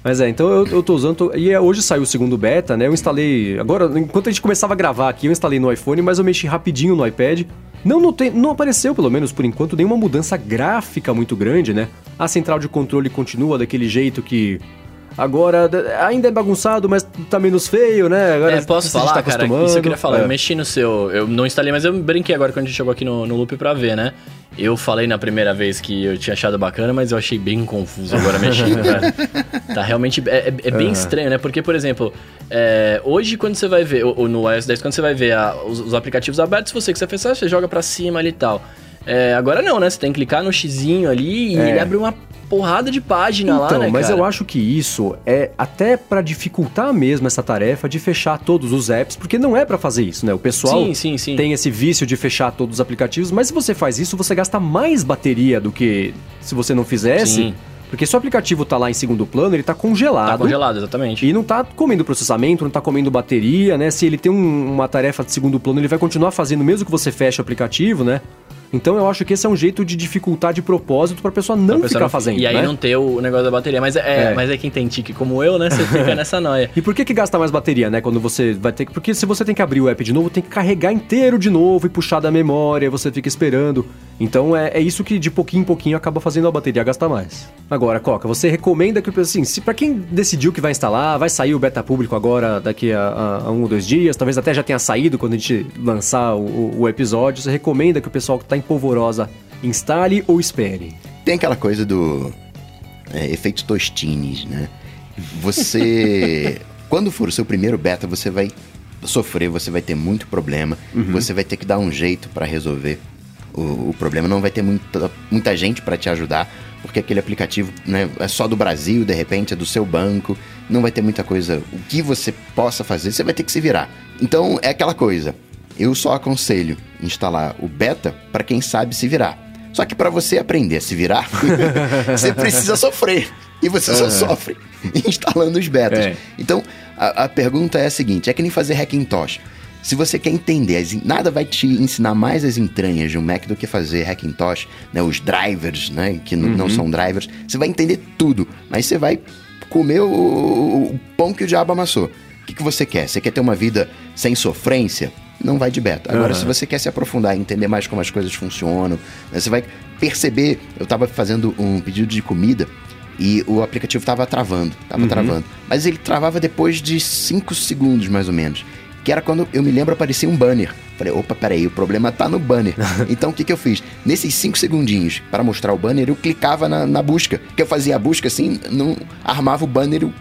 Mas é, então eu, eu tô usando. Tô, e é, hoje saiu o segundo beta, né? Eu instalei. Agora, enquanto a gente começava a gravar aqui, eu instalei no iPhone, mas eu mexi rapidinho no iPad. Não, tem, não apareceu, pelo menos por enquanto, nenhuma mudança gráfica muito grande, né? A central de controle continua daquele jeito que Agora, ainda é bagunçado, mas tá menos feio, né? Agora é, posso falar, tá cara? Isso eu queria falar. É. Eu mexi no seu... Eu não instalei, mas eu brinquei agora quando a gente chegou aqui no, no Loop pra ver, né? Eu falei na primeira vez que eu tinha achado bacana, mas eu achei bem confuso agora mexendo. (laughs) Tá realmente... É, é, é bem uhum. estranho, né? Porque, por exemplo, é, hoje quando você vai ver... Ou, no iOS 10, quando você vai ver a, os, os, aplicativos abertos, você quiser fechar, você joga pra cima ali e tal. É, agora não, né? Você tem que clicar no xizinho ali e é. ele abre uma porrada de página então, lá, né, mas eu acho que isso é até para dificultar mesmo essa tarefa de fechar todos os apps, porque não é para fazer isso, né? O pessoal sim, sim, sim. tem esse vício de fechar todos os aplicativos, mas se você faz isso, você gasta mais bateria do que se você não fizesse. Sim. Porque se o aplicativo tá lá em segundo plano, ele tá congelado. Tá congelado, exatamente. E não tá comendo processamento, não tá comendo bateria, né? Se ele tem um, uma tarefa de segundo plano, ele vai continuar fazendo mesmo que você feche o aplicativo, né? Então eu acho que esse é um jeito de dificultar de propósito pra pessoa não pessoa ficar não... fazendo. E aí né? não ter o negócio da bateria. Mas é, é. mas é quem tem tique como eu, né? Você fica (laughs) nessa noia. E por que que gasta mais bateria, né? Quando você vai ter que. Porque se você tem que abrir o app de novo, tem que carregar inteiro de novo e puxar da memória, você fica esperando. Então é, é isso que de pouquinho em pouquinho acaba fazendo a bateria gastar mais. Agora, Coca, você recomenda que, assim, se para quem decidiu que vai instalar, vai sair o beta público agora daqui a, a, a, um ou dois dias, talvez até já tenha saído quando a gente lançar o, o episódio, você recomenda que o pessoal que tá em polvorosa instale ou espere? Tem aquela coisa do é, efeito Tostines, né? Você, (laughs) quando for o seu primeiro beta, você vai sofrer, você vai ter muito problema, uhum. você vai ter que dar um jeito para resolver o, o, problema. Não vai ter muita, muita gente para te ajudar, porque aquele aplicativo né, é só do Brasil, de repente, é do seu banco, não vai ter muita coisa. O que você possa fazer, você vai ter que se virar. Então é aquela coisa. Eu só aconselho instalar o beta para quem sabe se virar. Só que para você aprender a se virar, (laughs) você precisa sofrer. E você só sofre (laughs) instalando os betas. É. Então, a, a, pergunta é a seguinte: é que nem fazer Hackintosh. Se você quer entender, nada vai te ensinar mais as entranhas de um Mac do que fazer Hackintosh, né, os drivers, né, que uhum. não são drivers. Você vai entender tudo, mas você vai comer o, o, o pão que o diabo amassou. O que, que você quer? Você quer ter uma vida sem sofrência? Não vai de beta. Agora, uhum. se você quer se aprofundar e entender mais como as coisas funcionam, né, você vai perceber. Eu estava fazendo um pedido de comida e o aplicativo estava travando, estava uhum. travando. Mas ele travava depois de 5 segundos, mais ou menos que era quando eu me lembro aparecia um banner. Falei, opa, peraí, o problema tá no banner. (laughs) então o que, que eu fiz? Nesses cinco segundinhos para mostrar o banner, eu clicava na, na, busca. Que eu fazia a busca assim, não armava o banner, o,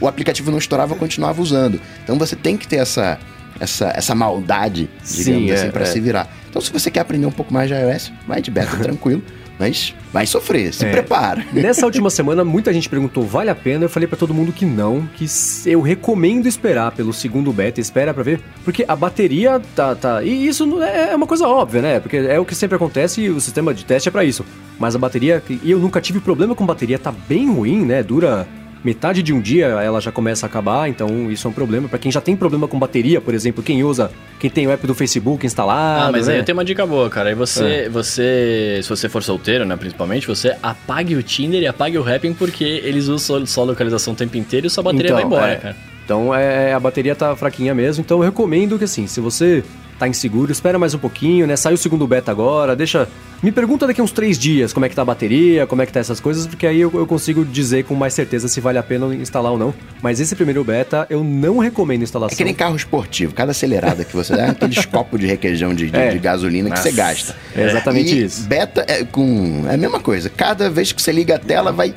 o aplicativo não estourava, eu continuava usando. Então você tem que ter essa essa, essa maldade, digamos Sim, assim, é, para é. se virar. Então, se você quer aprender um pouco mais de iOS, vai de beta (laughs) tranquilo. Mas vai sofrer, se é. prepara. (laughs) Nessa última semana, muita gente perguntou: vale a pena? Eu falei para todo mundo que não, que eu recomendo esperar pelo segundo beta, espera para ver, porque a bateria tá, tá. E isso é, é uma coisa óbvia, né? Porque é o que sempre acontece e o sistema de teste é para isso. Mas a bateria, e eu nunca tive problema com bateria, tá bem ruim, né? Dura metade de um dia ela já começa a acabar, então isso é um problema. para quem já tem problema com bateria, por exemplo, quem usa, quem tem o app do Facebook instalado. Ah, mas né? aí eu tenho uma dica boa, cara. Aí você, é. você, se você for solteiro, né, principalmente, você apague o Tinder e apague o Rapping, porque eles usam só localização o tempo inteiro e sua bateria então, vai embora, é. cara. Então é, a bateria tá fraquinha mesmo, então eu recomendo que assim, se você tá inseguro, espera mais um pouquinho, né? Saiu o segundo beta agora, deixa. Me pergunta daqui uns três dias como é que tá a bateria, como é que tá essas coisas, porque aí eu, eu consigo dizer com mais certeza se vale a pena instalar ou não. Mas esse primeiro beta eu não recomendo instalação. É que nem carro esportivo, cada acelerada que você dá é aqueles (laughs) copos de requeijão de, de, é. de gasolina Nossa. que você gasta. É exatamente e isso. Beta é com. É a mesma coisa. Cada vez que você liga a tela, vai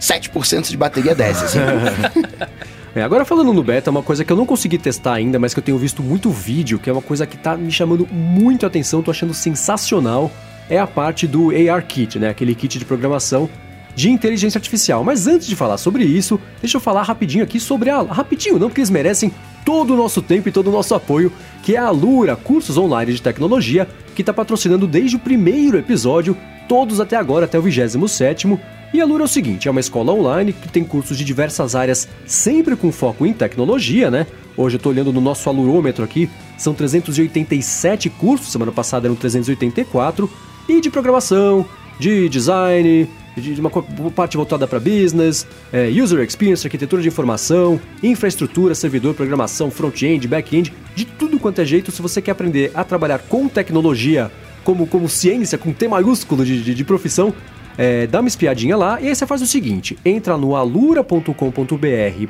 7% de bateria desce. Assim. (laughs) É, agora falando no beta, uma coisa que eu não consegui testar ainda, mas que eu tenho visto muito vídeo, que é uma coisa que tá me chamando muito a atenção, tô achando sensacional, é a parte do AR Kit, né? Aquele kit de programação de inteligência artificial. Mas antes de falar sobre isso, deixa eu falar rapidinho aqui sobre a. Rapidinho, não, porque eles merecem todo o nosso tempo e todo o nosso apoio, que é a Lura Cursos Online de Tecnologia, que está patrocinando desde o primeiro episódio, todos até agora, até o 27. E a Lura é o seguinte: é uma escola online que tem cursos de diversas áreas, sempre com foco em tecnologia, né? Hoje eu tô olhando no nosso alurômetro aqui, são 387 cursos, semana passada eram 384, e de programação, de design, de uma parte voltada para business, é, user experience, arquitetura de informação, infraestrutura, servidor, programação, front-end, back-end, de tudo quanto é jeito. Se você quer aprender a trabalhar com tecnologia, como, como ciência, com T maiúsculo de, de, de profissão, é, dá uma espiadinha lá e aí você faz o seguinte: entra no alura.com.br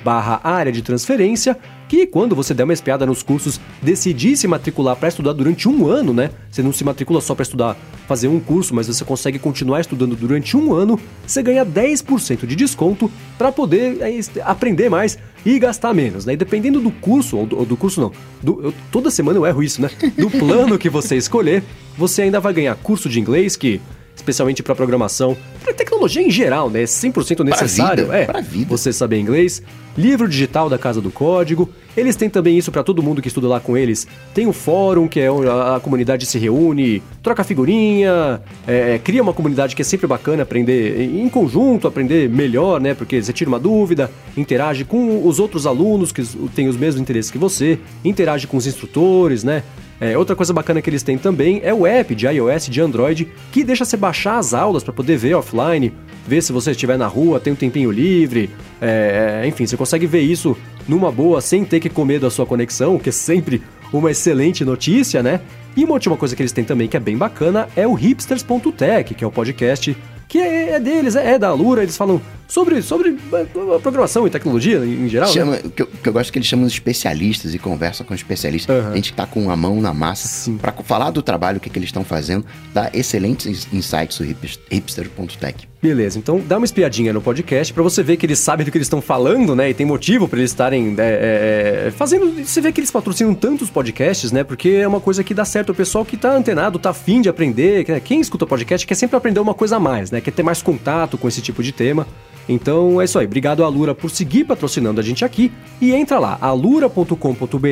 barra área de transferência, que quando você der uma espiada nos cursos, decidir se matricular para estudar durante um ano, né? Você não se matricula só para estudar, fazer um curso, mas você consegue continuar estudando durante um ano, você ganha 10% de desconto para poder é, aprender mais e gastar menos, né? E dependendo do curso, ou do, ou do curso não, do, eu, toda semana eu erro isso, né? Do plano que você escolher, você ainda vai ganhar curso de inglês que especialmente para programação, para tecnologia em geral, né? 100% necessário. Pra vida, é, pra vida. você saber inglês. Livro digital da Casa do Código. Eles têm também isso para todo mundo que estuda lá com eles. Tem o fórum, que é onde a, a comunidade se reúne, troca figurinha, é, é, cria uma comunidade que é sempre bacana aprender em conjunto, aprender melhor, né? Porque você tira uma dúvida, interage com os outros alunos que têm os mesmos interesses que você, interage com os instrutores, né? É, outra coisa bacana que eles têm também é o app de iOS de Android que deixa você baixar as aulas para poder ver offline, ver se você estiver na rua, tem um tempinho livre, é, enfim, você consegue ver isso numa boa sem ter que comer da sua conexão, que é sempre uma excelente notícia, né? E uma última coisa que eles têm também que é bem bacana é o hipsters.tech, que é o podcast que é, é deles, é, é da Alura, eles falam sobre, sobre a programação e tecnologia em geral. Chama, né? que, eu, que eu gosto que eles chamam de especialistas e conversam com especialistas. Uhum. A gente tá com a mão na massa para falar do trabalho, o que, que eles estão fazendo, dá excelentes insights do hipster.tech. Beleza, então dá uma espiadinha no podcast para você ver que eles sabem do que eles estão falando, né? E tem motivo para eles estarem é, é, fazendo. Você vê que eles patrocinam tantos podcasts, né? Porque é uma coisa que dá certo. O pessoal que tá antenado, tá afim de aprender. Né? Quem escuta podcast quer sempre aprender uma coisa a mais, né? Quer ter mais contato com esse tipo de tema. Então é isso aí. Obrigado, Alura, por seguir patrocinando a gente aqui. E entra lá, alura.com.br.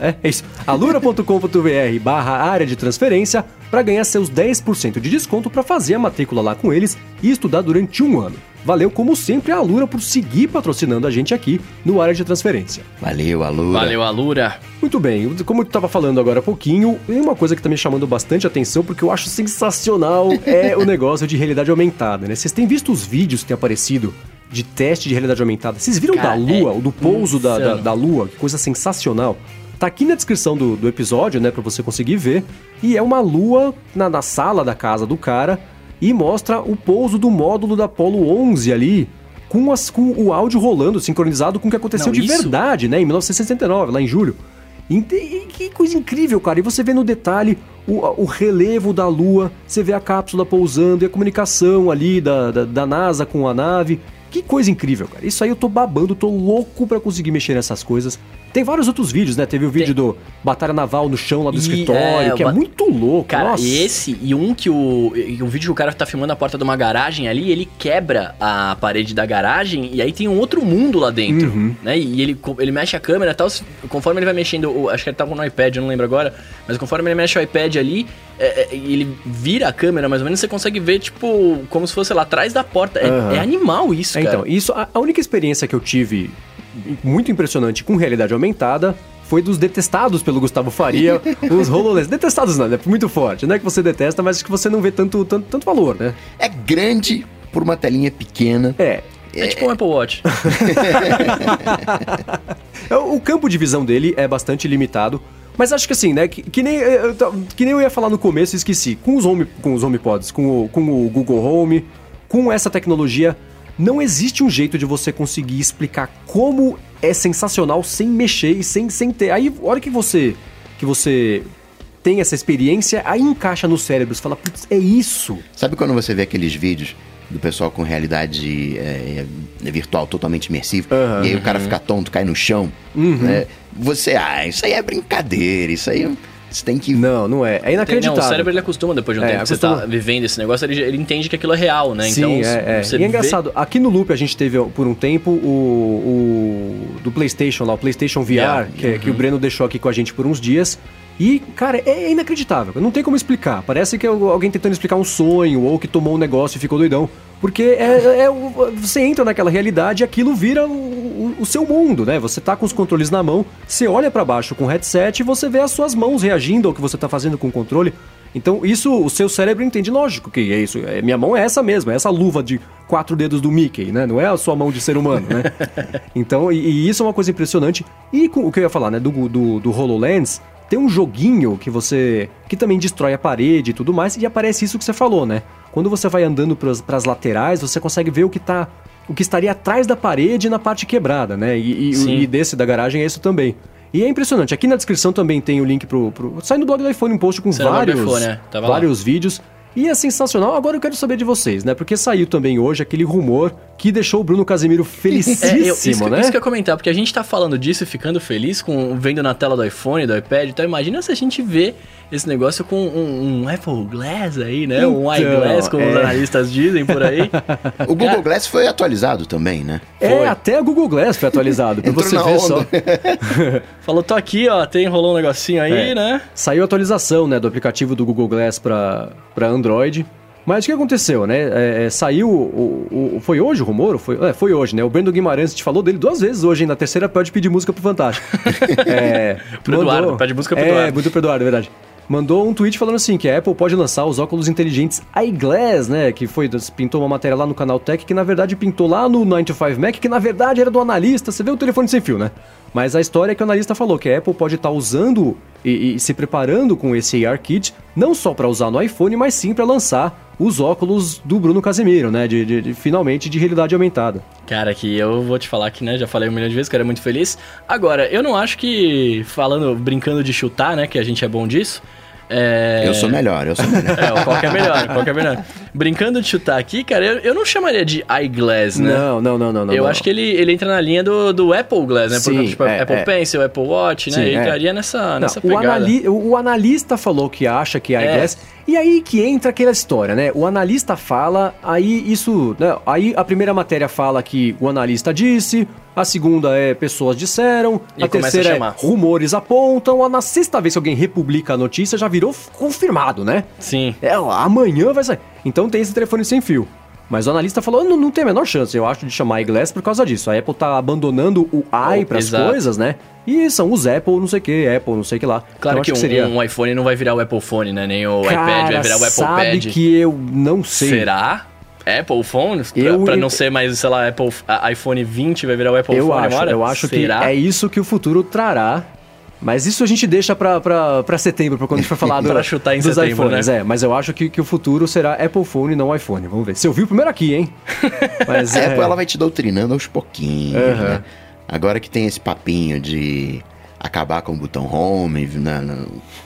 É, é isso. (laughs) alura.com.br barra área de transferência para ganhar seus 10% de desconto para fazer a matrícula lá com eles e estudar durante um ano. Valeu, como sempre, a Alura por seguir patrocinando a gente aqui no Área de Transferência. Valeu, Alura. Valeu, Alura. Muito bem, como eu estava falando agora há pouquinho, tem uma coisa que está me chamando bastante atenção, porque eu acho sensacional, é (laughs) o negócio de realidade aumentada, né? Vocês têm visto os vídeos que têm aparecido de teste de realidade aumentada? Vocês viram Cara, da Lua, é o do pouso da, da, da Lua? Que coisa sensacional. Tá aqui na descrição do, do episódio, né, pra você conseguir ver. E é uma lua na, na sala da casa do cara e mostra o pouso do módulo da Apollo 11 ali, com, as, com o áudio rolando, sincronizado com o que aconteceu Não, de isso- verdade, né, em 1969, lá em julho. E, e que coisa incrível, cara. E você vê no detalhe o, o relevo da Lua, você vê a cápsula pousando e a comunicação ali da, da, da NASA com a nave. Que coisa incrível, cara. Isso aí eu tô babando, tô louco pra conseguir mexer nessas coisas. Tem vários outros vídeos, né? Teve o vídeo do Batalha Naval no chão lá do E, escritório, é, que é ba- muito louco. Cara, Nossa. esse e um que o. E o vídeo que o cara tá filmando a porta de uma garagem ali, ele quebra a parede da garagem e aí tem um outro mundo lá dentro. Uhum. Né? E ele, ele mexe a câmera e tal. Conforme ele vai mexendo, acho que ele tava no iPad, eu não lembro agora. Mas conforme ele mexe o iPad ali, é, é, e ele vira a câmera, mais ou menos, você consegue ver, tipo, como se fosse lá atrás da porta. É, Aham. é animal isso, É, cara. então, isso, a, a única experiência que eu tive muito impressionante com realidade aumentada foi dos detestados pelo Gustavo Faria, (laughs) os HoloLens. Detestados não, é muito forte, não é que você detesta, mas que você não vê tanto, tanto, tanto valor, né? É grande por uma telinha pequena. É. É tipo um Apple Watch. (laughs) É, O campo de visão dele é bastante limitado. Mas acho que assim, né? Que, que nem, eu que nem eu ia falar no começo e esqueci. Com os, home, com os HomePods, com o, com o Google Home, com essa tecnologia, não existe um jeito de você conseguir explicar como é sensacional sem mexer e sem, sem ter. Aí, a hora que você, que você tem essa experiência, aí encaixa no cérebro. Você fala, putz, é isso. Sabe quando você vê aqueles vídeos do pessoal com realidade é, é, virtual totalmente imersiva, e aí o cara fica tonto, cai no chão, né? Você, ah, isso aí é brincadeira, isso aí você tem que... Não, não é. É Tem- inacreditável. Não, o cérebro ele acostuma depois de um É, tempo que você acostuma. tá vivendo esse negócio, ele, ele entende que aquilo é real, né? Sim, então, é, é. E é vê- engraçado, aqui no Loop a gente teve por um tempo o, o do PlayStation lá, o PlayStation VR, VR, que, é- que o Breno deixou aqui com a gente por uns dias. E, cara, é inacreditável. Não tem como explicar. Parece que é alguém tentando explicar um sonho ou que tomou um negócio e ficou doidão. Porque é, é o- você entra naquela realidade e aquilo vira o, o- o seu mundo, né? Você tá com os controles na mão, você olha pra baixo com o headset e você vê as suas mãos reagindo ao que você tá fazendo com o controle. Então, isso o seu cérebro entende, lógico que é isso. É, minha mão é essa mesma, é essa luva de quatro dedos do Mickey, né? Não é a sua mão de ser humano, né? (laughs) então, e, e isso é uma coisa impressionante. E com, o que eu ia falar, né? Do, do, do HoloLens, tem um joguinho que você. que também destrói a parede e tudo mais, e aparece isso que você falou, né? Quando você vai andando para as laterais, você consegue ver o que tá. O que estaria atrás da parede na parte quebrada, né? E, e, e desse da garagem é isso também. E é impressionante. Aqui na descrição também tem o link pro. pro sai no blog do iPhone um post com vários, iPhone, é. Tava lá. vários vídeos. E é sensacional. Agora eu quero saber de vocês, né? Porque saiu também hoje aquele rumor que deixou o Bruno Casemiro felicíssimo, (laughs) É, eu, isso, que- né? isso que eu ia comentar, porque a gente tá falando disso e ficando feliz com vendo na tela do iPhone, do iPad, então imagina se a gente vê esse negócio com um, um Apple Glass aí, né? um Então, iGlass, como os é. analistas dizem por aí. (laughs) O Google Glass foi atualizado também, né? É, Foi. até a Google Glass foi atualizado. pra você ver onda. só. (laughs) Falou, tô aqui, ó, tem, rolou um negocinho aí, É. né? Saiu a atualização né, do aplicativo do Google Glass para Android. Mas o que aconteceu, né? É, é, saiu. O, o- foi hoje o rumor? Foi, é, foi hoje, né? O Brendo Guimarães gente falou dele duas vezes hoje, hein? Na terceira pode pedir música pro Fantástico. (laughs) é, Pro Eduardo, pede música pro é, Eduardo. muito pro Eduardo, é verdade. Mandou um tweet falando assim: que a Apple pode lançar os óculos inteligentes iGlass, né? Que foi, pintou uma matéria lá no canal Tech, que na verdade pintou lá no 9 to 5 Mac, que na verdade era do analista. Você vê o telefone sem fio, né? Mas a história é que o analista falou que a Apple pode estar usando e, e se preparando com esse AR Kit, não só para usar no iPhone, mas sim para lançar os óculos do Bruno Casemiro, né? De, de- de- finalmente de realidade aumentada. Cara, que eu vou te falar que, né, já falei um milhão de vezes que eu era muito feliz. Agora, eu não acho que, falando, brincando de chutar, né, que a gente é bom disso. É... Eu sou melhor, eu sou melhor. (laughs) É, qual que é melhor, qual que é melhor. Brincando de chutar aqui, cara, eu, eu não chamaria de iGlass, né? Não, não, não, não. não eu não. axe que ele, ele entra na linha do, do Apple Glass, né? Sim, tipo, é, Apple é. Pencil, Apple Watch, né? Sim, ele é. entraria nessa, Não, nessa o, pegada. anali- o- analista falou que acha que é É. iGlass. E aí que entra aquela história, né? O analista fala, aí isso. né? Aí a primeira matéria fala que o analista disse, a segunda é pessoas disseram, E a começa a terceira é rumores apontam, a na sexta vez que alguém republica a notícia já virou confirmado, né? Sim. É, amanhã vai sair. Então tem esse telefone sem fio. Mas o analista falou, não, não tem a menor chance, eu acho, de chamar iGlass por causa disso. A Apple tá abandonando o i Oh, para as coisas, né? E são os Apple, não sei o que, Apple, não sei o que lá. Claro então, que, um, um iPhone não vai virar o Apple Phone, né? Nem o iPad Cara, vai virar o Apple sabe Pad. que eu não sei. Será? Apple Phone? Pra, Eu- pra não ser mais, sei lá, Apple, a- iPhone 20 vai virar o Apple Eu Phone acho, agora? eu acho que Será? é isso que o futuro trará. Mas isso a gente deixa pra setembro, pra quando a gente for falar (laughs) do, Pra chutar em dos setembro, iPhones. né? É, mas eu acho que, que o futuro será Apple Phone e não iPhone. Vamos ver. Você ouviu primeiro aqui, hein? (laughs) Mas A é, Apple ela vai te doutrinando aos pouquinhos, Aham. né? Agora que tem esse papinho de acabar com o botão home na, na,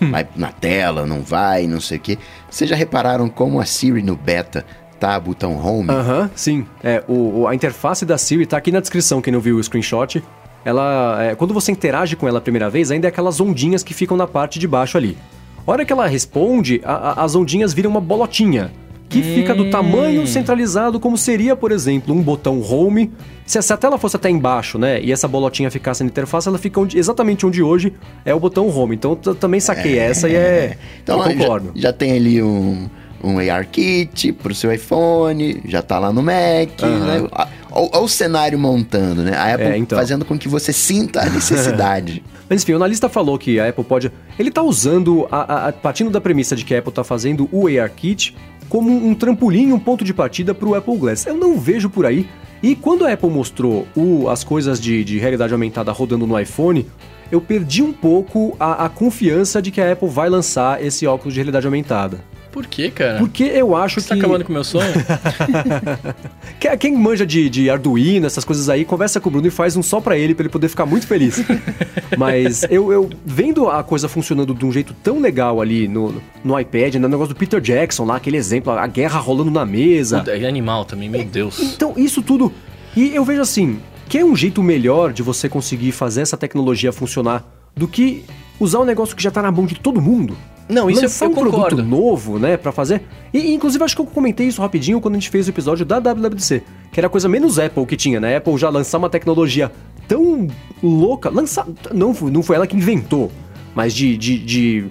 Hum. vai na tela, não vai, não sei o quê. Vocês já repararam como a Siri no beta tá botão home? Aham, sim. É, o, o- a interface da Siri tá aqui na descrição, quem não viu o screenshot. Ela, é, quando você interage com ela a primeira vez, ainda é aquelas ondinhas que ficam na parte de baixo ali. A hora que ela responde, a- a- as ondinhas viram uma bolotinha. Que fica do tamanho centralizado como seria, por exemplo, um botão home. Se, se a tela fosse até embaixo, né? E essa bolotinha ficasse na interface, ela fica onde- exatamente onde hoje é o botão home. Então eu também saquei essa e é. Então eu já, concordo. já tem ali um, um AR kit pro seu iPhone, já tá lá no Mac, né? Olha o cenário montando, né? A Apple É, então. fazendo com que você sinta a necessidade. (laughs) Mas enfim, o analista falou que a Apple pode. Ele tá usando, a, a- partindo da premissa de que a Apple tá fazendo o AR Kit como um trampolim, um ponto de partida para o Apple Glass. Eu não vejo por aí. E quando a Apple mostrou o- as coisas de, de realidade aumentada rodando no iPhone, eu perdi um pouco a, a confiança de que a Apple vai lançar esse óculos de realidade aumentada. Por quê, cara? Porque eu acho Você que. tá acabando com o meu sonho? (laughs) Que- Quem manja de, de Arduino, essas coisas aí, conversa com o Bruno e faz um só pra ele, pra ele poder ficar muito feliz. (laughs) Mas eu, eu vendo a coisa funcionando de um jeito tão legal ali no, no iPad, no negócio do Peter Jackson lá, aquele exemplo, a guerra rolando na mesa. É animal também, meu Deus. Então, isso tudo. E eu vejo assim: que é um jeito melhor de você conseguir fazer essa tecnologia funcionar do que usar um negócio que já tá na mão de todo mundo. Não, isso Lançar eu um produto concordo. novo, né, pra fazer. E, inclusive, acho que eu comentei isso rapidinho quando a gente fez o episódio da WWDC, que era a coisa menos Apple que tinha, né? Apple já lançar uma tecnologia tão louca. Lançar. Não, foi- não foi ela que inventou, mas de. de, de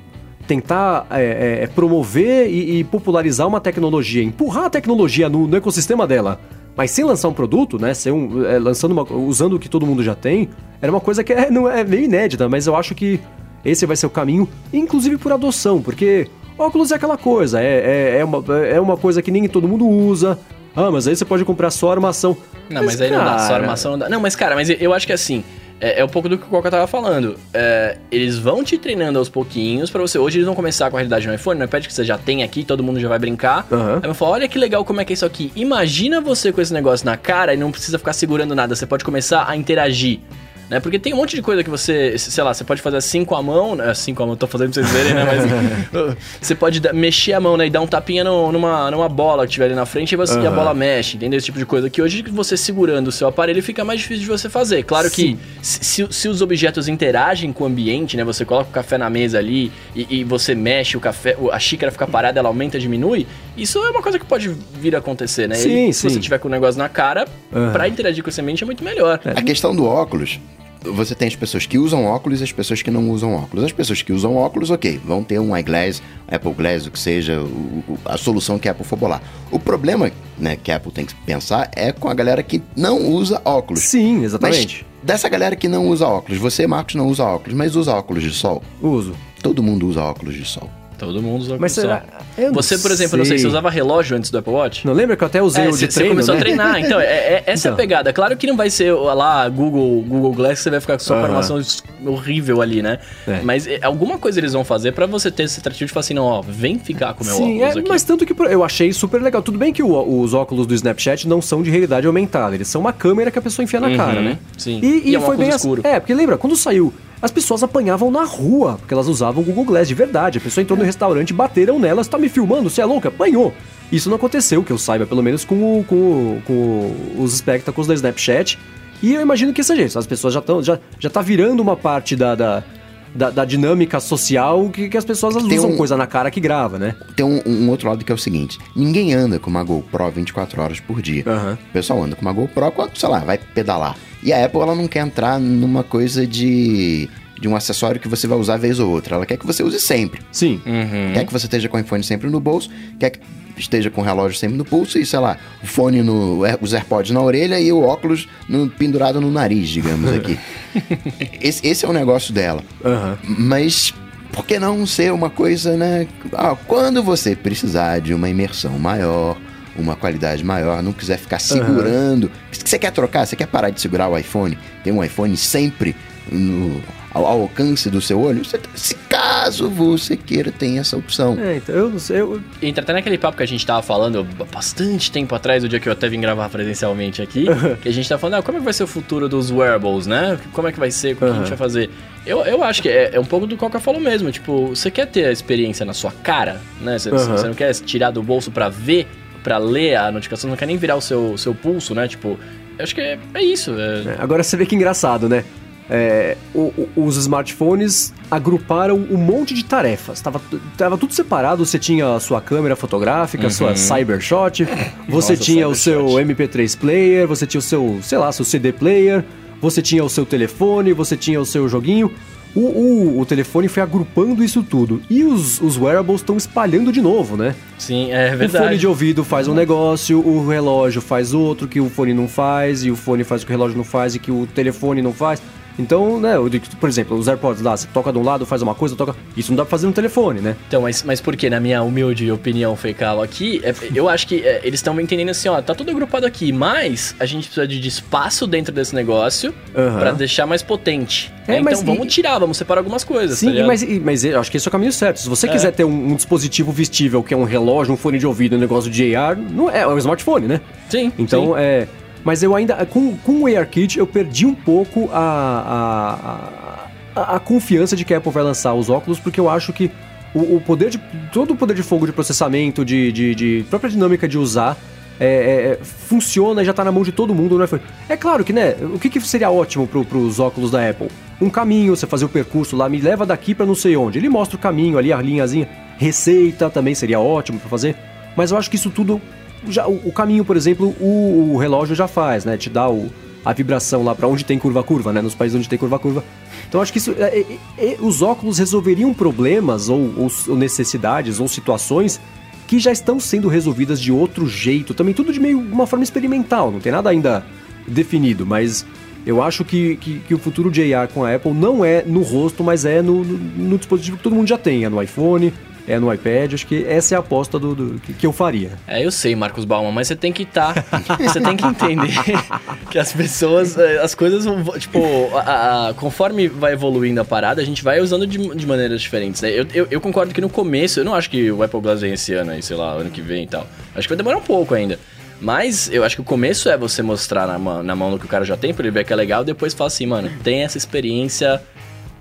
tentar é, é, promover e, e popularizar uma tecnologia, empurrar a tecnologia no, no ecossistema dela, mas sem lançar um produto, né? Sem um, é, lançando uma, usando o que todo mundo já tem, era uma coisa que é, não é meio inédita, mas eu acho que esse vai ser o caminho, inclusive por adoção, porque óculos é aquela coisa, é, é, é, uma, é uma coisa que nem todo mundo usa. Ah, mas aí você pode comprar só armação. Não, mas, aí não dá, só cara, armação não dá. Não, mas cara, mas eu acho que assim, é, é um pouco do que o Coca tava falando. É, eles vão te treinando aos pouquinhos pra você. Hoje eles vão começar com a realidade no iPhone, no iPad que você já tem aqui, todo mundo já vai brincar. Aham. Aí vão falar, olha que legal como é que é isso aqui. Imagina você com esse negócio na cara e não precisa ficar segurando nada. Você pode começar a interagir. Né? Porque tem um monte de coisa que você, sei lá, você pode fazer assim com a mão, né? assim com a mão, tô fazendo pra vocês verem, né? Mas (laughs) você pode mexer a mão, né? E dar um tapinha no- numa, numa bola que tiver ali na frente e, você, e a bola mexe, entendeu? Esse tipo de coisa. Que hoje você segurando o seu aparelho fica mais difícil de você fazer. Claro Sim. que se, se- os objetos interagem com o ambiente, né? Você coloca o café na mesa ali e, e você mexe o café, o- a xícara fica parada, ela aumenta, diminui. Isso é uma coisa que pode vir a acontecer, né? Sim, E se sim. você tiver com o negócio na cara, Aham. pra interagir com esse ambiente é muito melhor. A questão do óculos, você tem as pessoas que usam óculos e as pessoas que não usam óculos. As pessoas que usam óculos, ok, vão ter um iGlass, Apple Glass, o que seja, o- a solução que a Apple for bolar. O problema né, que a Apple tem que pensar é com a galera que não usa óculos. Sim, Mas exatamente. dessa galera que não usa óculos, você, Marcos, não usa óculos, mas usa óculos de sol. Uso. Todo mundo usa óculos de sol. Todo mundo usa Mas será? Você, por exemplo, não sei, você usava relógio antes do Apple Watch? Não lembra que eu até usei É, o de você treino, começou né? a treinar, (laughs) então, é, é- essa é a Então. pegada. Claro que não vai ser lá Google, Google Glass você vai ficar com a Aham. armação horrível ali, né? É. Mas é, alguma coisa eles vão fazer pra você ter esse atrativo de falar assim, não, ó, vem ficar com o meu Sim, óculos é, aqui. mas tanto que eu achei super legal. Tudo bem que o- os óculos do Snapchat não são de realidade aumentada, eles são uma câmera que a pessoa enfia na Uhum, cara, né? sim. E, E e é foi bem assim. escuro. É, porque lembra, quando saiu, as pessoas apanhavam na rua, porque elas usavam o Google Glass de verdade. A pessoa entrou no restaurante, bateram nela, você tá me filmando, você é louca? Apanhou. Isso não aconteceu, que eu saiba, pelo menos com, o- com, o- com os espectáculos da Snapchat. E eu imagino que seja isso. As pessoas já estão. Já, já tá virando uma parte da. da da, da dinâmica social que, que as pessoas Tem usam um- coisa na cara que grava, né? Tem um, um outro lado que é o seguinte: ninguém anda com uma GoPro 24 horas por dia. Aham. O pessoal anda com uma GoPro quando, sei lá, vai pedalar. E a Apple, ela não quer entrar numa coisa de, de um acessório que você vai usar vez ou outra. Ela quer que você use sempre. Sim. Uhum. Quer que você esteja com o iPhone sempre no bolso, quer que esteja com o relógio sempre no pulso e, sei lá, o fone no. os AirPods na orelha e o óculos no- pendurado no nariz, digamos aqui. (laughs) esse, esse é o negócio dela. Aham. Mas por que não ser uma coisa, né? Ah, quando você precisar de uma imersão maior, uma qualidade maior, não quiser ficar segurando. Você quer trocar? Você quer parar de segurar o iPhone? Tem um iPhone sempre no, ao, ao alcance do seu olho? Você- se caso você queira, tem essa opção. É, então eu não sei. Eu, Entra até naquele papo que a gente tava falando há bastante tempo atrás, o dia que eu até vim gravar presencialmente aqui, que a gente tava falando, ah, como é que vai ser o futuro dos wearables, né? Como é que vai ser, como é que a gente vai fazer? Eu, eu acho que é, é um pouco do que o falou mesmo, tipo, você quer ter a experiência na sua cara, né? Você, Aham. você não quer tirar do bolso pra ver, pra ler a notificação, não quer nem virar o seu, seu pulso, né? Tipo, eu acho que é, é isso. é- é, agora você vê que engraçado, né? É, o- o- os smartphones agruparam um monte de tarefas. Tava, tava tudo separado. Você tinha a sua câmera fotográfica, a sua Cybershot, (laughs) você Nossa, tinha o seu Cybershot. MP3 player, você tinha o seu, sei lá, seu CD player, você tinha o seu telefone, você tinha o seu joguinho. O, o- o telefone foi agrupando isso tudo. E os, os wearables estão espalhando de novo, né? Sim, é O fone verdade. de ouvido faz um negócio, o relógio faz outro que o fone não faz, e o fone faz o que o relógio não faz e que o telefone não faz. Então, né, eu digo, por exemplo, os AirPods lá, você toca de um lado, faz uma coisa, toca. Isso não dá pra fazer no telefone, né? Então, mas, mas por que, na minha humilde opinião fecal aqui, é- eu acho que é, eles estão entendendo assim, ó, tá tudo agrupado aqui, mas a gente precisa de, espaço dentro desse negócio Aham. pra deixar mais potente. É, então vamos e- tirar, vamos separar algumas coisas. Sim, tá mas, e- mas eu acho que esse é o caminho certo. Se você É. quiser ter um, um dispositivo vestível, que é um relógio, um fone de ouvido, um negócio de AR, não é, é um smartphone, né? Sim. Então, sim. é. Mas eu ainda. Com, com o ARKit, eu perdi um pouco a, a, a, a confiança de que a Apple vai lançar os óculos, porque eu acho que o, o poder de. Todo o poder de fogo de processamento, de, de, de própria dinâmica de usar. é, é, é, funciona e já tá na mão de todo mundo, né? É claro que, né? O que, que seria ótimo pro, pros óculos da Apple? Um caminho, você fazer o percurso lá, me leva daqui pra não sei onde. Ele mostra o caminho ali, a linhazinha. Receita também seria ótimo pra fazer. Mas eu acho que isso tudo já, o, caminho, por exemplo, o, o relógio já faz, né? Te dá o, a vibração lá pra onde tem curva-curva, né? Nos países onde tem curva-curva. Então acho que isso, é, é, é, os óculos resolveriam problemas ou, ou, ou necessidades ou situações que já estão sendo resolvidas de outro jeito. Também tudo de meio uma forma experimental, não tem nada ainda definido, mas eu acho que, que, que o futuro de AR com a Apple não é no rosto, mas é no, no, no dispositivo que todo mundo já tem, é no iPhone, é no iPad, acho que essa é a aposta do, do- que, que eu faria. É, eu sei, Marcos Bauman, mas você tem que estar. (laughs) você tem que entender (laughs) que as pessoas. eh, As coisas vão. Tipo, a- a- conforme vai evoluindo a parada, a gente vai usando de, de maneiras diferentes. né? Eu, eu, eu concordo que no começo, eu não acho que o Apple Glass vem esse ano aí, sei lá, ano que vem e tal. Acho que vai demorar um pouco ainda. Mas eu acho que o começo é você mostrar na mão, na mão do que o cara já tem, pra ele ver que é legal, depois fala assim, mano, tem essa experiência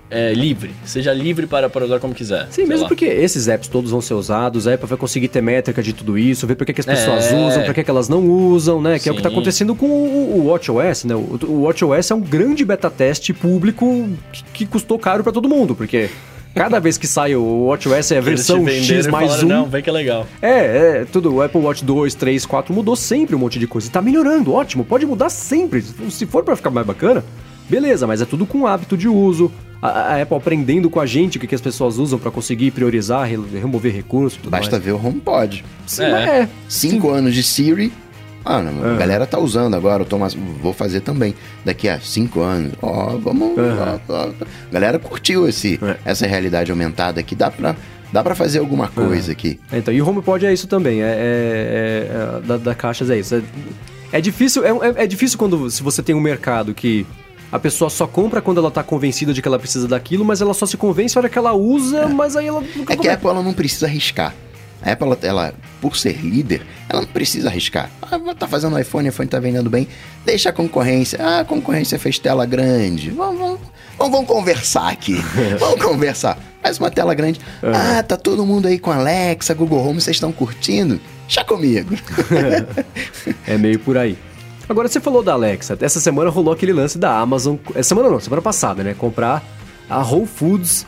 é, livre. Seja livre para, para usar como quiser. Sim, mesmo lá. porque esses apps todos vão ser usados, a Apple vai conseguir ter métrica de tudo isso, ver por que, que as pessoas É. usam, por que, que elas não usam, né? Que é o que tá Sim. acontecendo com o, o WatchOS, né? O, o WatchOS é um grande beta teste público que, que custou caro pra todo mundo, porque cada vez que sai o WatchOS é a versão X mais falaram, um. Não, vem que é legal. É, é, tudo. O Apple Watch 2, 3, 4 mudou sempre um monte de coisa. E tá melhorando, ótimo. Pode mudar sempre. Se for pra ficar mais bacana, beleza, mas é tudo com hábito de uso. A, a Apple aprendendo com a gente o que, que as pessoas usam pra conseguir priorizar, re- remover recursos e tudo Basta mais. ver o HomePod. Sim, É. mas é. Cinco anos de Siri. Mano, a É. galera tá usando agora, o Thomas, vou fazer também. Daqui a cinco anos, ó, vamos. Aham. ó, ó. A galera curtiu esse, É. essa realidade aumentada aqui. Dá pra, dá pra fazer alguma coisa aqui. Então, e o HomePod é isso também. É, é- é- é- da, da Caixas é isso. É, é difícil, é difícil quando se você tem um mercado que a pessoa só compra quando ela tá convencida de que ela precisa daquilo, mas ela só se convence na hora que ela usa, mas aí ela nunca É que a Apple ela não precisa arriscar. A Apple, ela, ela, por ser líder, ela não precisa arriscar. Ah, tá fazendo iPhone, o iPhone tá vendendo bem. Deixa a concorrência. Ah, a concorrência fez tela grande. Vamos, vamos, vamos, vamos conversar aqui. (laughs) vamos conversar. Faz uma tela grande. Ah, tá todo mundo aí com Alexa, Google Home, vocês estão curtindo? Chá comigo. (laughs) É meio por aí. Agora, você falou da Alexa. Essa semana rolou aquele lance da Amazon. Essa semana não, semana passada, né? Comprar a Whole Foods.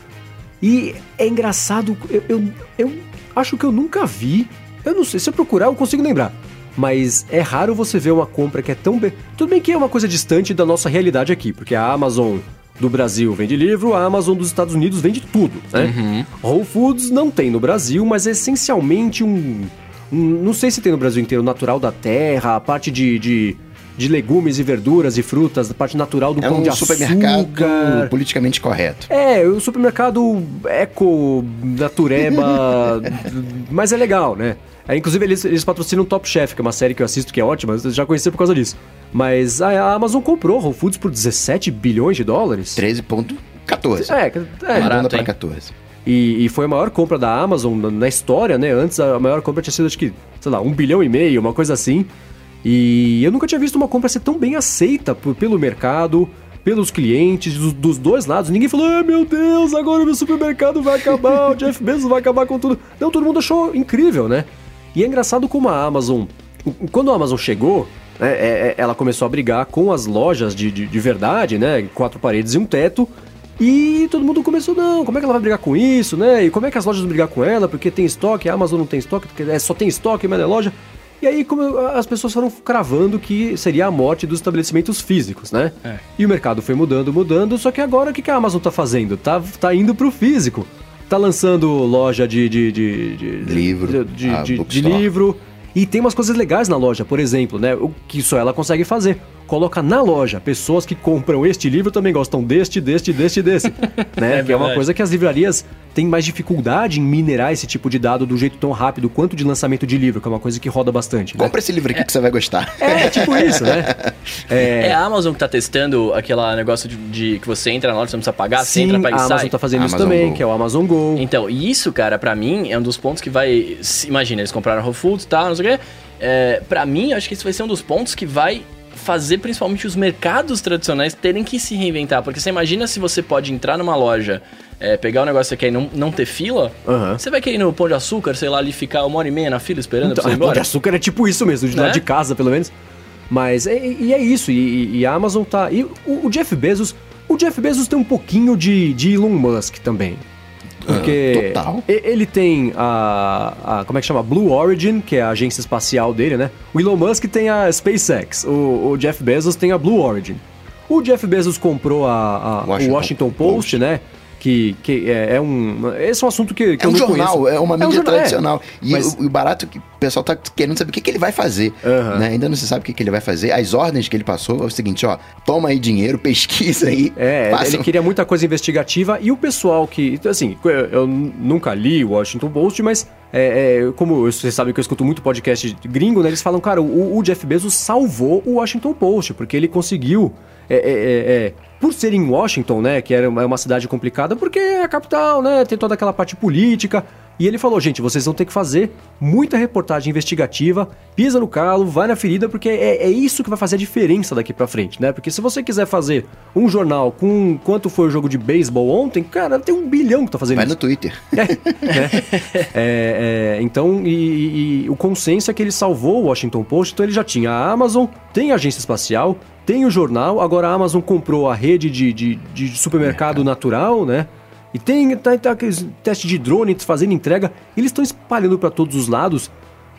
E é engraçado, eu, eu, eu acho que eu nunca vi. Eu não sei, se eu procurar, eu consigo lembrar. Mas é raro você ver uma compra que é tão bem. Tudo bem que é uma coisa distante da nossa realidade aqui, porque a Amazon do Brasil vende livro, a Amazon dos Estados Unidos vende tudo, né? Whole Foods não tem no Brasil, mas é essencialmente um, um- Não sei se tem no Brasil inteiro, natural da terra, a parte de, de, de legumes e verduras e frutas, a parte natural do É pão um de supermercado açúcar. politicamente correto. É, o supermercado eco, natureba, (laughs) mas é legal, né? É, inclusive, eles, eles patrocinam Top Chef, que é uma série que eu assisto que é ótima, eu já conheci por causa disso. Mas a, Amazon comprou Whole Foods por 17 bilhões de dólares. 13,14. É, é, barato, para hein? 14. e, e foi a maior compra da Amazon na, na história, né? Antes a maior compra tinha sido, acho que, sei lá, um bilhão e meio, uma coisa assim. E eu nunca tinha visto uma compra ser tão bem aceita por- pelo mercado, pelos clientes, dos, dos dois lados. Ninguém falou, ai meu Deus, agora o meu supermercado vai acabar, o Jeff Bezos vai acabar com tudo. Não, todo mundo achou incrível, né? E é engraçado como a Amazon, quando a Amazon chegou, né, é- é- ela começou a brigar com as lojas de, de, de verdade, né? Quatro paredes e um teto. E todo mundo começou, não, como é que ela vai brigar com isso, né? E como é que as lojas vão brigar com ela? Porque tem estoque, a Amazon não tem estoque, é, só tem estoque, mas é loja. E aí como as pessoas foram cravando que seria a morte dos estabelecimentos físicos, né? É. E o mercado foi mudando, mudando, só que agora o que a Amazon tá fazendo? Tá, tá indo pro físico. Tá lançando loja de... de, de, de Livro, De, de, a de- de livro. E tem umas coisas legais na loja, por exemplo, né? O que só ela consegue fazer. Coloca na loja. Pessoas que compram este livro também gostam deste, deste, deste, desse. (laughs) né? É que é uma coisa que as livrarias têm mais dificuldade em minerar esse tipo de dado do jeito tão rápido quanto de lançamento de livro, que é uma coisa que roda bastante. né? Compra esse livro aqui que você vai gostar. É, tipo isso, né? (laughs) É a Amazon que tá testando aquele negócio de, de que você entra na loja, você não precisa pagar, você Sim, entra, a paga e Amazon sai. tá fazendo isso Amazon também, Go. que é o Amazon Go. Então, e isso, cara, pra mim, é um dos pontos que vai. se- Imagina, eles compraram Whole Foods e tal, não sei o quê. É, pra mim, acho que esse vai ser um dos pontos que vai fazer principalmente os mercados tradicionais terem que se reinventar. Porque você imagina se você pode entrar numa loja, é, pegar o negócio que você quer e não, não ter fila, Aham. você vai querer ir no Pão de Açúcar, sei lá, ali ficar uma hora e meia na fila esperando Então, pra você ir Pão de açúcar é tipo isso mesmo, de Né? lado de casa, pelo menos. Mas, é- e é isso, e, e a Amazon tá... E o, o Jeff Bezos... O Jeff Bezos tem um pouquinho de, de Elon Musk também. Porque Ah, total. ele tem a, a- Como é que chama? Blue Origin, que é a agência espacial dele, né? O Elon Musk tem a SpaceX. O, o Jeff Bezos tem a Blue Origin. O Jeff Bezos comprou a, a- Washington o Washington Post, Post. né? Que, que é, é um. Esse é um assunto que, que É eu um não jornal, conheço. é uma mídia jornal, é. tradicional. E Mas- o, o barato é que o pessoal tá querendo saber o que, que ele vai fazer. Aham. né? Ainda não se sabe o que, que ele vai fazer. As ordens que ele passou é o seguinte, ó, toma aí dinheiro, (laughs) pesquisa aí. É, faça ele um- queria muita coisa investigativa e o pessoal que. então, Assim, eu, nunca li o Washington Post, mas é, é, como vocês sabem que eu escuto muito podcast gringo, né? Eles falam, cara, o, o Jeff Bezos salvou o Washington Post, porque ele conseguiu. É, é, é, é, por ser em Washington, né, que era uma, é uma cidade complicada, porque é a capital, né, tem toda aquela parte política. E ele falou, gente, vocês vão ter que fazer muita reportagem investigativa, pisa no calo, vai na ferida, porque é, é isso que vai fazer a diferença daqui pra frente, né? Porque se você quiser fazer um jornal com quanto foi o jogo de beisebol ontem, cara, tem um bilhão que tá fazendo Vai isso. no Twitter. (laughs) né? É, é, então, e- e o consenso é que ele salvou o Washington Post, então ele já tinha a Amazon, tem a agência espacial, tem o jornal, agora a Amazon comprou a rede de, de, de supermercado natural, né? E tem tá, tá aqueles teste de drone fazendo entrega, eles estão espalhando para todos os lados,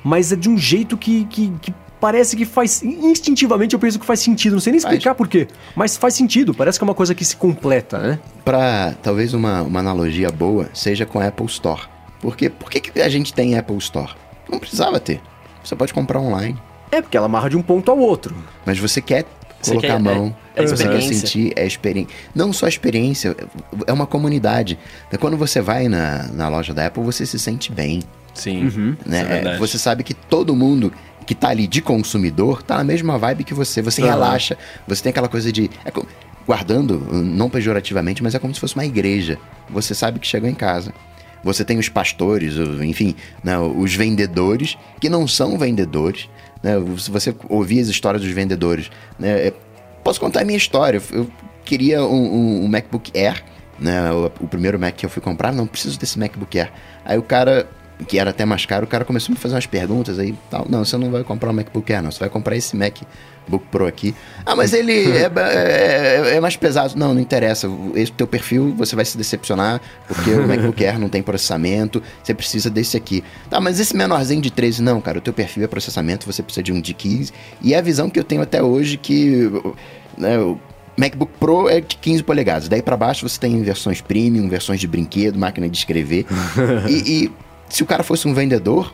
mas é de um jeito que, que, que parece que faz. Instintivamente eu penso que faz sentido, não sei nem explicar por quê, mas faz sentido, parece que é uma coisa que se completa, né? Pra talvez uma, uma analogia boa seja com a Apple Store. Porque por que, que a gente tem Apple Store? Não precisava ter. Você pode comprar online. É porque ela amarra de um ponto ao outro. Mas você quer Você colocar quer- a mão, é- é você quer experiência. sentir, é experiência. Não só experiência, é uma comunidade. Quando você vai na, na loja da Apple, você se sente bem. Sim, isso né? é você sabe que todo mundo que tá ali de consumidor tá na mesma vibe que você. Você Aham. relaxa, você tem aquela coisa de. é guardando, não pejorativamente, mas é como se fosse uma igreja. Você sabe que chegou em casa. Você tem os pastores, enfim, né, os vendedores, que não são vendedores. Né? Se você ouvir as histórias dos vendedores, né, é- posso contar a minha história. Eu queria um, um- um MacBook Air, né? O, o primeiro Mac que eu fui comprar, não preciso desse MacBook Air. Aí o cara, que era até mais caro, o cara começou a me fazer umas perguntas aí, tal. Não, você não vai comprar um MacBook Air, não. Você vai comprar esse MacBook Pro aqui. Ah, mas ele (laughs) é, ba- é- é mais pesado. Não, não interessa. Esse teu perfil, você vai se decepcionar, porque o MacBook Air não tem processamento, você precisa desse aqui. Tá, mas esse menorzinho de 13, não, cara, o teu perfil é processamento, você precisa de um de 15. E é a visão que eu tenho até hoje que... Né, o MacBook Pro é de 15 polegadas. Daí pra baixo você tem versões premium, versões de brinquedo, máquina de escrever. (laughs) e, e se o cara fosse um vendedor,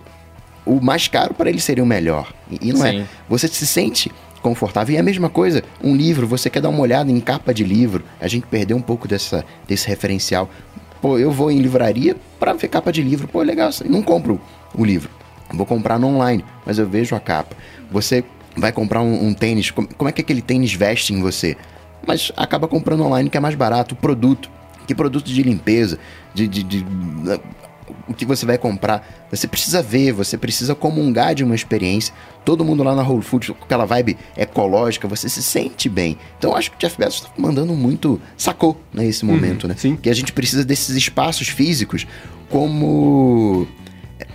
o mais caro para ele seria o melhor. E, não Sim. é. Você se sente confortável. E é a mesma coisa, um livro, você quer dar uma olhada em capa de livro. A gente perdeu um pouco dessa, desse referencial. Pô, eu vou em livraria para ver capa de livro. Pô, legal, não compro o livro. Vou comprar no online, mas eu vejo a capa. Você vai comprar um, um tênis, como, como é que aquele tênis veste em você? Mas acaba comprando online que é mais barato. O produto, que produto de limpeza, de, de, de- o que você vai comprar. Você precisa ver, você precisa comungar de uma experiência. Todo mundo lá na Whole Foods, com aquela vibe ecológica, você se sente bem. Então eu acho que o Jeff Bezos está mandando muito, sacou nesse momento, né? sim. Que a gente precisa desses espaços físicos como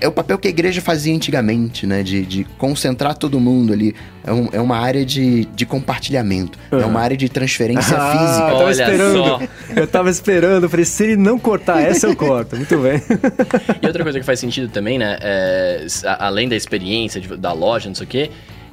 é o papel que a igreja fazia antigamente, né? De, de concentrar todo mundo ali. É, um- é uma área de, de compartilhamento. É uma área de transferência Ah, física. eu tava Olha esperando. só. Eu tava esperando. Eu falei, se ele não cortar essa, eu corto. Muito bem. E outra coisa que faz sentido também, né? é, além da experiência de- da loja, não sei o quê,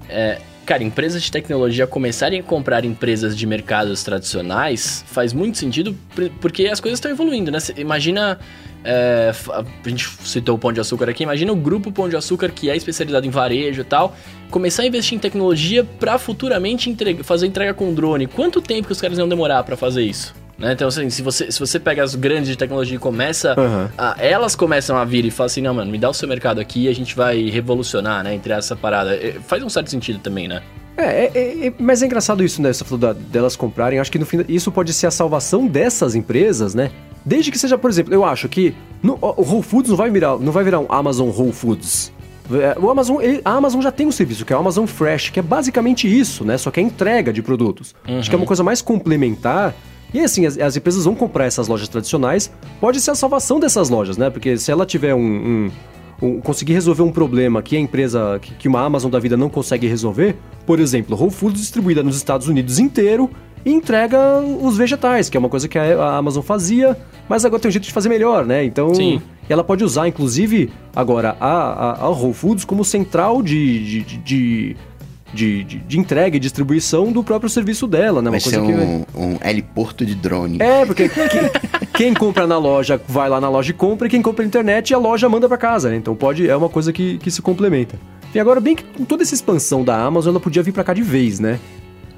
é, Cara, empresas de tecnologia começarem a comprar empresas de mercados tradicionais faz muito sentido porque as coisas estão evoluindo, né? Cê imagina. É, a gente citou o Pão de Açúcar aqui, imagina o grupo Pão de Açúcar que é especializado em varejo e tal, começar a investir em tecnologia para futuramente fazer entrega com drone. Quanto tempo que os caras iam demorar para fazer isso? Né? Então, assim, se você, se você pega as grandes de tecnologia e começa. Uhum. A, elas começam a vir e falam assim: não, mano, me dá o seu mercado aqui e a gente vai revolucionar, né? Entre essa parada. É, faz um certo sentido também, né? É, é, é, mas é engraçado isso, né? Você falou da, delas comprarem. Acho que no fim isso pode ser a salvação dessas empresas, né? Desde que seja, por exemplo, eu acho que no, o Whole Foods não vai virar, não vai virar um Amazon Whole Foods. É, o Amazon, a Amazon já tem um serviço que é o Amazon Fresh, que é basicamente isso, né? Só que é entrega de produtos. Uhum. Acho que é uma coisa mais complementar e assim, as, as, empresas vão comprar essas lojas tradicionais, pode ser a salvação dessas lojas, né? Porque se ela tiver um, um, um conseguir resolver um problema que a empresa, que, que, uma Amazon da vida não consegue resolver, por exemplo, Whole Foods distribuída nos Estados Unidos inteiro e entrega os vegetais, que é uma coisa que a, Amazon fazia, mas agora tem um jeito de fazer melhor, né? Então, Sim. ela pode usar, inclusive, agora a, a, a Whole Foods como central de, de, de de, de, de, entrega e distribuição do próprio serviço dela, né? Uma vai coisa ser um, que... um heliporto de drone. É, porque quem, quem, compra na loja vai lá na loja e compra, e quem compra na internet a loja manda para casa, né? Então pode, é uma coisa que, que se complementa. E agora, bem que com toda essa expansão da Amazon, ela podia vir para cá de vez, né?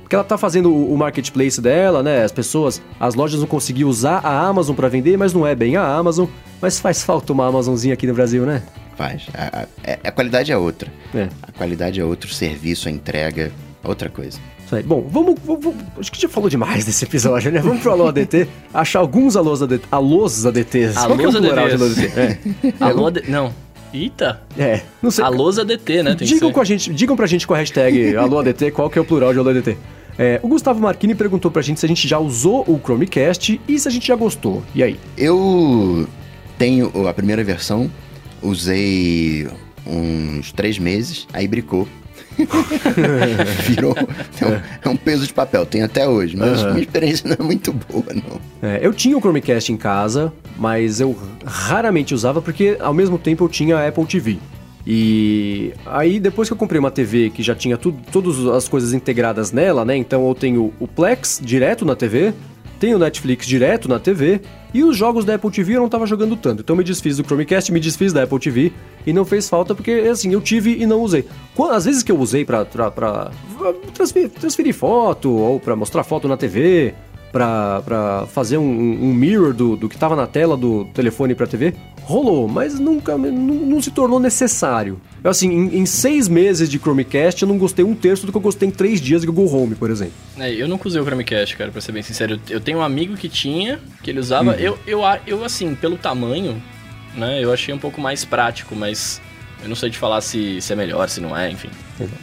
Porque ela tá fazendo o, marketplace dela, né? As pessoas, as lojas não conseguiam usar a Amazon para vender, mas não é bem a Amazon. Mas faz falta uma Amazonzinha aqui no Brasil, né? Faz. A, a, é, a qualidade é outra. É. A qualidade é outro, o serviço, a entrega, outra coisa. Isso aí. Bom, vamos, vamos, Acho que já falou demais desse episódio, né? Vamos pro Alô ADT, (laughs) achar alguns alôs, ADT, alôs ADTs. Alôs Qual é o plural ADTs? É. (laughs) Alô ADT. Não. Eita! É, não sei. Alôs ADT, né? Tem digam, com a gente, digam pra gente com a hashtag Alô ADT qual que é o plural de Alô ADT. É, o Gustavo Marquini perguntou pra gente se a gente já usou o Chromecast e se a gente já gostou. E aí? Eu tenho a primeira versão, usei uns três meses, aí bricou. (laughs) Virou. É um, é um, peso de papel, tem até hoje, mas uhum. minha experiência não é muito boa, não. É, eu tinha o Chromecast em casa, mas eu raramente usava porque ao mesmo tempo eu tinha a Apple TV. E aí, depois que eu comprei uma TV que já tinha tudo, todas as coisas integradas nela, né? Então eu tenho o Plex direto na TV, tenho o Netflix direto na TV e os jogos da Apple TV eu não tava jogando tanto. Então eu me desfiz do Chromecast, me desfiz da Apple TV e não fez falta porque, assim, eu tive e não usei. Às vezes que eu usei pra transferir, transferir foto ou pra mostrar foto na TV, pra, pra fazer um, um mirror do, do que tava na tela do telefone pra TV, rolou, mas nunca não, não se tornou necessário. Eu, assim, em, em, seis meses de Chromecast, eu não gostei um terço do que eu gostei em três dias de Google Home, por exemplo. É, eu nunca usei o Chromecast, cara, pra ser bem sincero. Eu, tenho um amigo que tinha, que ele usava. Uhum. Eu, eu, eu, assim, pelo tamanho, né, eu achei um pouco mais prático, mas eu não sei te falar se, se é melhor, se não é, enfim.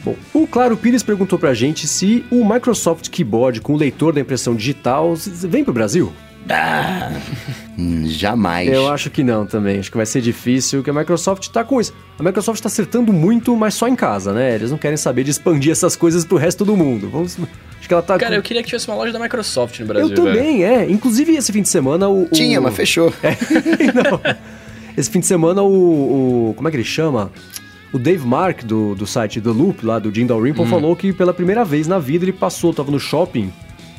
Bom, o Claro Pires perguntou pra gente se o Microsoft Keyboard com leitor da impressão digital vem pro Brasil. Ah, jamais. Eu acho que não também. Acho que vai ser difícil, que a Microsoft tá com isso. A Microsoft tá acertando muito, mas só em casa, né? Eles não querem saber de expandir essas coisas pro resto do mundo. Vamos... Acho que ela tá. Cara, com... eu queria que tivesse uma loja da Microsoft no Brasil. Eu também, velho. é. Inclusive, esse fim de semana o. Tinha, o... mas fechou. (laughs) É. (laughs) não. Esse fim de semana o, o. Como é que ele chama? O Dave Mark, do, do site The Loop, lá do Jim Dalrymple, hum. falou que pela primeira vez na vida ele passou, tava no shopping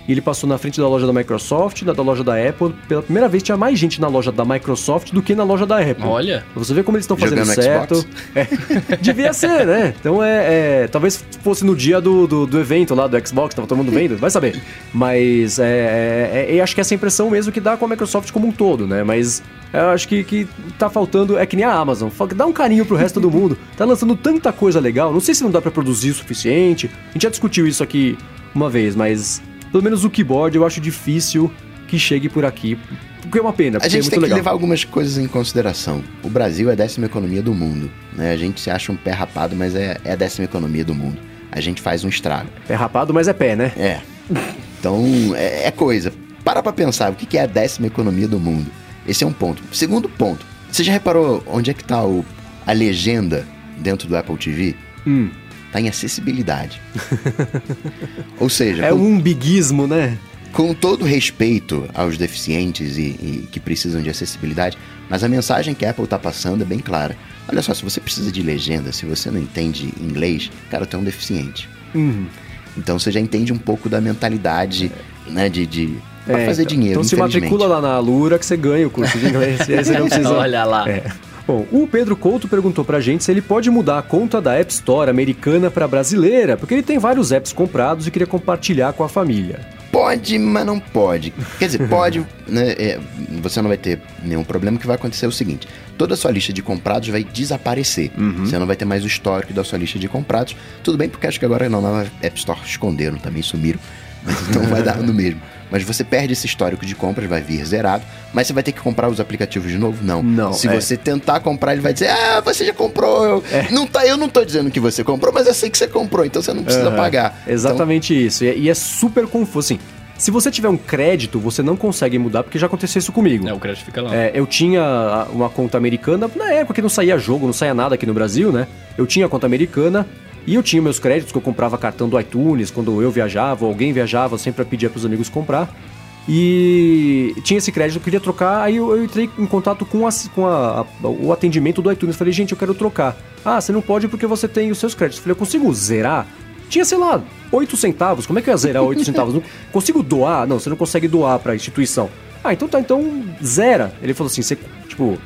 e ele passou na frente da loja da Microsoft, da, da loja da Apple. Pela primeira vez tinha mais gente na loja da Microsoft do que na loja da Apple. Olha. Pra você ver como eles estão fazendo certo. É, (laughs) devia ser, né? Então é, é, Talvez fosse no dia do, do, do, evento lá do Xbox, tava todo mundo vendo, vai saber. Mas é, é, é, acho que é essa impressão mesmo que dá com a Microsoft como um todo, né? Mas eu acho que, que tá faltando. É que nem a Amazon. Dá um carinho pro resto do mundo. Tá lançando tanta coisa legal. Não sei se não dá para produzir o suficiente. A gente já discutiu isso aqui uma vez, mas pelo menos o keyboard eu acho difícil que chegue por aqui. Porque é uma pena. A gente é tem legal. que levar algumas coisas em consideração. O Brasil é a décima economia do mundo. Né? A gente se acha um pé rapado, mas é, é a décima economia do mundo. A gente faz um estrago. Pé rapado, mas é pé, né? É. Então, é, é coisa. Para pra pensar, o que é a décima economia do mundo? Esse é um ponto. Segundo ponto, você já reparou onde é que tá o, a legenda dentro do Apple TV? Hum está em acessibilidade. (laughs) Ou seja... É com, um umbiguismo, né? Com todo respeito aos deficientes e, e, que precisam de acessibilidade, mas a mensagem que a Apple está passando é bem clara. Olha só, se você precisa de legenda, se você não entende inglês, cara, tu é um deficiente. Então você já entende um pouco da mentalidade, né, de, de pra É, fazer então- dinheiro, Então se matricula lá na Alura que você ganha o curso de inglês. e aí você não (laughs) precisa... Olha lá. É. Bom, o Pedro Couto perguntou pra gente se ele pode mudar a conta da App Store americana pra brasileira, porque ele tem vários apps comprados e queria compartilhar com a família. Pode, mas não pode. Quer dizer, (laughs) pode, né? é, você não vai ter nenhum problema. O que vai acontecer é o seguinte: toda a sua lista de comprados vai desaparecer. Você não vai ter mais o histórico da sua lista de comprados. Tudo bem, porque acho que agora na nova App Store esconderam, também sumiram. Mas (laughs) então vai dar no mesmo. Mas você perde esse histórico de compras, vai vir zerado. Mas você vai ter que comprar os aplicativos de novo? Não. Não, Se é. você tentar comprar, ele vai dizer: Ah, você já comprou. Eu, não tá, eu não tô dizendo que você comprou, mas eu sei que você comprou, então você não precisa Aham, pagar. Exatamente isso. E é, e é super confuso. Assim, se você tiver um crédito, você não consegue mudar, porque já aconteceu isso comigo. É, o crédito fica lá. É, eu tinha uma conta americana, na época que não saía jogo, não saía nada aqui no Brasil, né? Eu tinha a conta americana e eu tinha meus créditos que eu comprava cartão do iTunes quando eu viajava, ou alguém viajava, eu sempre pedia pros amigos comprar. E tinha esse crédito, eu queria trocar, aí eu, eu entrei em contato com, a, com a- a- o atendimento do iTunes. Falei, gente, eu quero trocar. Ah, você não pode porque você tem os seus créditos. Falei, eu consigo zerar? Tinha, sei lá, 8 centavos. Como é que eu ia zerar 8 centavos? Não (laughs) consigo doar? Não, você não consegue doar pra instituição. Ah, então tá, então zera. Ele falou assim, você, tipo,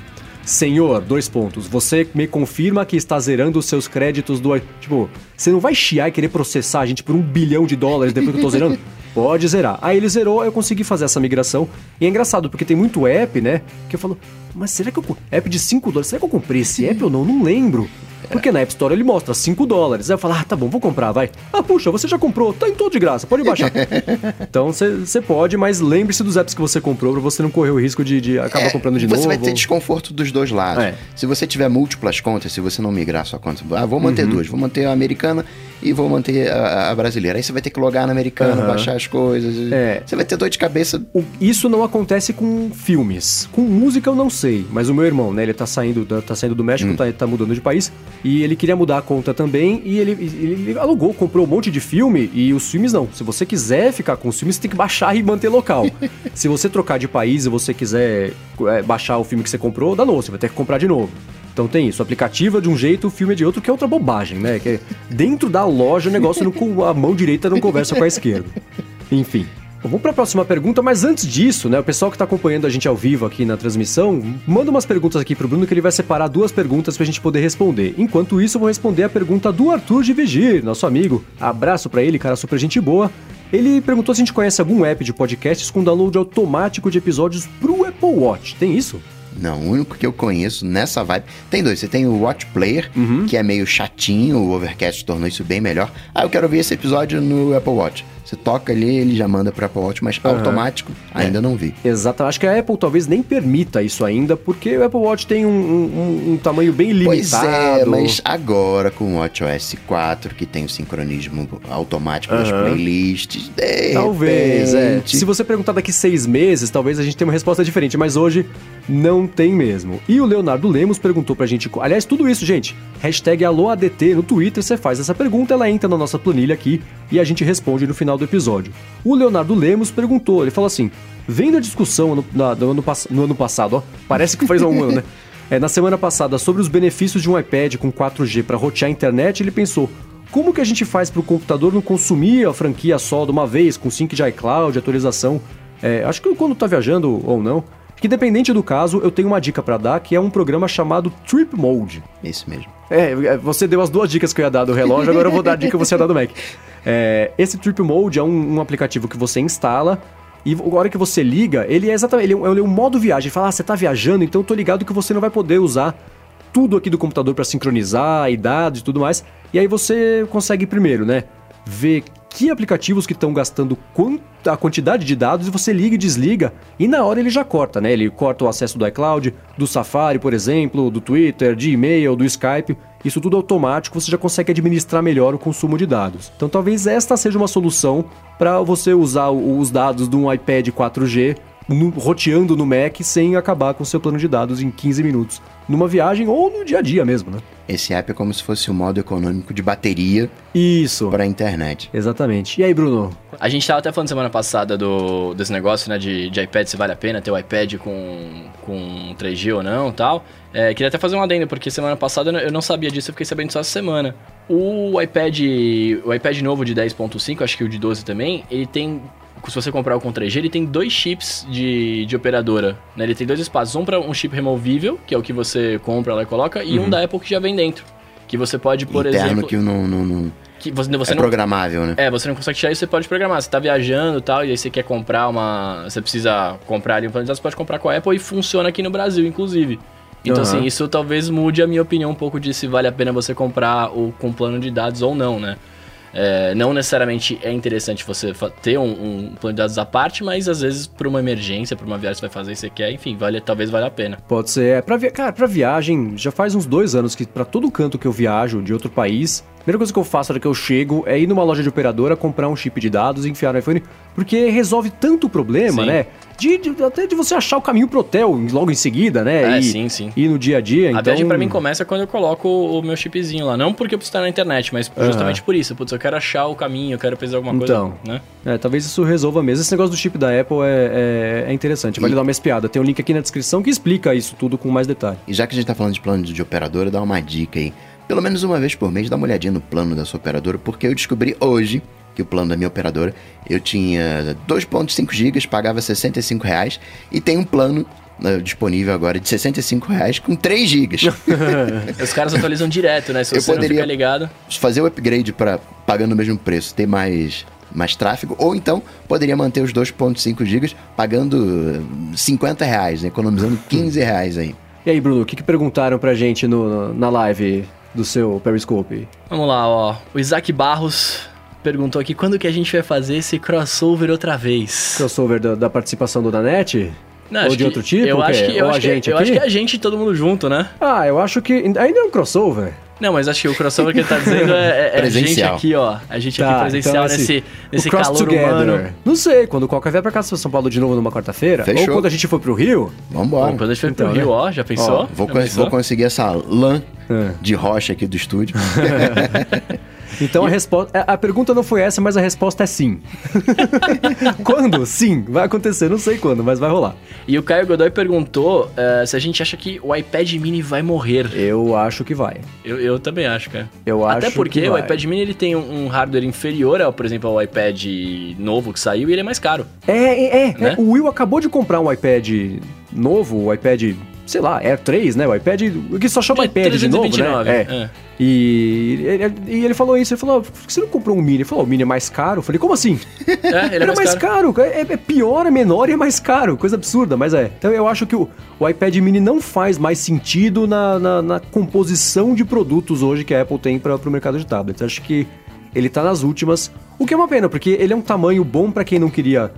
senhor, dois pontos, você me confirma que está zerando os seus créditos do... Tipo, você não vai chiar e querer processar a gente por um bilhão de dólares depois que eu tô zerando? (laughs) Pode zerar. Aí ele zerou, aí eu consegui fazer essa migração. E é engraçado, porque tem muito app, né? Que eu falo, mas será que eu... App de 5 dólares, será que eu comprei esse app ou não? Não lembro. Porque na App Store ele mostra 5 dólares. Aí eu falo, ah, tá bom, vou comprar, vai. Ah, puxa, você já comprou, tá em todo de graça, pode baixar. (laughs) então você pode, mas lembre-se dos apps que você comprou pra você não correr o risco de, de acabar É, comprando de você novo. vai ter desconforto dos dois lados. É. Se você tiver múltiplas contas, se você não migrar sua conta, ah, vou Uhum. manter duas, vou manter a americana e vou manter a, a brasileira. Aí você vai ter que logar na americana, Aham. baixar as coisas. É. Você vai ter dor de cabeça. O- Isso não acontece com filmes. Com música eu não sei, mas o meu irmão, né, ele tá saindo, tá saindo do México, tá, tá mudando de país, e ele queria mudar a conta também, e ele, ele, ele alugou, comprou um monte de filme, e os filmes não. Se você quiser ficar com os filmes, você tem que baixar e manter local. (laughs) Se você trocar de país e você quiser é, baixar o filme que você comprou, dá você vai ter que comprar de novo. Então tem isso, o aplicativo é de um jeito, o filme é de outro, que é outra bobagem, né? Que é dentro da loja o negócio, não, com- a mão direita não conversa com a esquerda. (laughs) Enfim. Bom, Vamos para a próxima pergunta, mas antes disso, né, o pessoal que está acompanhando a gente ao vivo aqui na transmissão, manda umas perguntas aqui pro Bruno que ele vai separar duas perguntas pra gente poder responder. Enquanto isso, eu vou responder a pergunta do Arthur de Vigir, nosso amigo. Abraço para ele, cara super gente boa. Ele perguntou se a gente conhece algum app de podcasts com download automático de episódios pro Apple Watch. Tem isso? Não, o único que eu conheço nessa vibe. Tem dois. Você tem o Watch Player, Uhum. que é meio chatinho, o Overcast tornou isso bem melhor. Ah, eu quero ver esse episódio no Apple Watch. Você toca ali, ele já manda pro Apple Watch, mas automático ainda não vi. Exato, acho que a Apple talvez nem permita isso ainda, porque o Apple Watch tem um, um- um tamanho bem limitado. Pois é, mas agora com o WatchOS 4, que tem o sincronismo automático das Aham. playlists, Talvez, é. repente- Se você perguntar daqui seis meses, talvez a gente tenha uma resposta diferente, mas hoje não tem mesmo. E o Leonardo Lemos perguntou pra gente. Aliás, tudo isso, gente. Hashtag AlôADT no Twitter, você faz essa pergunta, ela entra na nossa planilha aqui e a gente responde no final do episódio. O Leonardo Lemos perguntou, ele falou assim: vendo a discussão no, na- no ano, no ano passado, ó, parece que faz um ano, né? (laughs) É, na semana passada, sobre os benefícios de um iPad com 4G para rotear a internet, ele pensou: como que a gente faz para o computador não consumir a franquia só de uma vez, com sync de iCloud, atualização? É, acho que quando tá viajando ou não. Que dependente do caso, eu tenho uma dica para dar, que é um programa chamado Trip Mode. Isso mesmo. É, você deu as duas dicas que eu ia dar do relógio, agora eu vou dar a dica que você ia dar do Mac. É, esse Trip Mode é um, um aplicativo que você instala e a hora que você liga, ele é exatamente ele é um, ele é um modo viagem. Ele fala, ah, você tá viajando, então eu tô ligado que você não vai poder usar tudo aqui do computador para sincronizar e dados e tudo mais. E aí você consegue primeiro, né, ver que aplicativos que estão gastando a quantidade de dados e você liga e desliga e na hora ele já corta, né? Ele corta o acesso do iCloud, do Safari, por exemplo, do Twitter, de e-mail, do Skype. Isso tudo automático, você já consegue administrar melhor o consumo de dados. Então talvez esta seja uma solução para você usar os dados de um iPad 4G no- roteando no Mac sem acabar com o seu plano de dados em 15 minutos. Numa viagem ou no dia a dia mesmo, né? Esse app é como se fosse o modo econômico de bateria Isso. para a internet. Exatamente. E aí, Bruno? A gente tava até falando semana passada do, desse negócio, né, de, de iPad, se vale a pena ter o iPad com, com 3G ou não tal. É, queria até fazer um adendo, porque semana passada eu não- eu não sabia disso, eu fiquei sabendo só essa semana. O iPad, o iPad novo de 10.5, acho que o de 12 também, ele tem se você comprar o com 3G, ele tem dois chips de, de operadora. Né? Ele tem dois espaços. Um para um chip removível, que é o que você compra lá e coloca, e um da Apple que já vem dentro. Que você pode, por Interno exemplo. que não, não, não que você, você é não, programável, né? é, você não consegue tirar isso, você pode programar. Você tá viajando e tal, e aí você quer comprar uma. Você precisa comprar ali um plano de dados, você pode comprar com a Apple e funciona aqui no Brasil, inclusive. Então, Aham. assim, isso talvez mude a minha opinião um pouco de se vale a pena você comprar o com plano de dados ou não, né? É, não necessariamente é interessante você ter um, um plano de dados à parte, mas às vezes por uma emergência, por uma viagem que você vai fazer e você quer, enfim, vale, talvez valha a pena. Pode ser. É, pra via... Cara, pra viagem, já faz uns dois anos que pra todo canto que eu viajo de outro país, primeira coisa que eu faço na hora que eu chego é ir numa loja de operadora, comprar um chip de dados e enfiar no iPhone, porque resolve tanto problema, Sim. né? De, de- até de você achar o caminho pro hotel logo em seguida, né? É, e, sim, sim. E no dia a dia, A então... viagem pra mim começa quando eu coloco o meu chipzinho lá. Não porque eu preciso estar na internet, mas justamente por isso. Putz, eu quero achar o caminho, eu quero fazer alguma coisa, Então. né? É, talvez isso resolva mesmo. Esse negócio do chip da Apple é, é, é interessante. Vale E- dar uma espiada. Tem um link aqui na descrição que explica isso tudo com mais detalhe. E já que a gente tá falando de plano de operadora, dá uma dica aí. Pelo menos uma vez por mês, dá uma olhadinha no plano da sua operadora, porque eu descobri hoje que o plano da minha operadora, eu tinha 2.5 GB, pagava 65 reais, e tem um plano né, disponível agora de 65 reais com 3 GB. (laughs) Os caras atualizam direto, né? Se Eu poderia- ficar ligado. Fazer o upgrade para pagando o mesmo preço, ter mais mais tráfego, ou então poderia manter os 2.5 GB pagando eh, 50 reais, né, economizando 15 reais aí. E aí, Bruno, o que, que perguntaram pra gente no, na live do seu Periscope? Vamos lá, ó. O Isaac Barros perguntou aqui quando que a gente vai fazer esse crossover outra vez. Crossover da, da participação do Danete? Não, Ou de outro tipo? Eu acho que, eu Ou acho a que- gente eu aqui? acho que é a gente e todo mundo junto, né? Ah, eu acho que. Ainda é um crossover. Não, mas acho que o crossover que ele tá dizendo é, é- é a gente aqui, ó. A gente Tá, aqui presencial então esse- nesse, nesse calor together. humano. Não sei, quando o Coca vier pra cá, São Paulo de novo numa quarta-feira. Ou Fechou. quando a gente for pro Rio. Vambora. Bom, quando a gente for Então, pro Rio, né? ó, já pensou? Ó, Vou, Já pensou? vou conseguir essa lã É. de rocha aqui do estúdio. (laughs) Então a resposta. A a pergunta não foi essa, mas a resposta é sim. (laughs) quando? Sim, vai acontecer. Não sei quando, mas vai rolar. E o Caio Godoy perguntou eh, se a gente acha que o iPad mini vai morrer. Eu acho que vai. Eu, eu também acho, cara. Eu Até acho porque que o vai. iPad mini ele tem um, um hardware inferior, ao, por exemplo, ao iPad novo que saiu e ele é mais caro. É, é, é. Né? O Will acabou de comprar um iPad novo, o iPad, sei lá, Air 3, né? O iPad. O que só chama De iPad de novo, né? 329, É. é. E, ele- e ele falou isso, ele falou, por que você não comprou um Mini? Ele falou, o Mini é mais caro. Eu falei, como assim? (laughs) É, ele é mais, caro. É, é pior, é menor e é mais caro. Coisa absurda, mas é. Então eu acho que o, o iPad Mini não faz mais sentido na, na, na composição de produtos hoje que a Apple tem para o mercado de tablets. Acho que ele tá nas últimas. O que é uma pena, porque ele é um tamanho bom para quem não queria.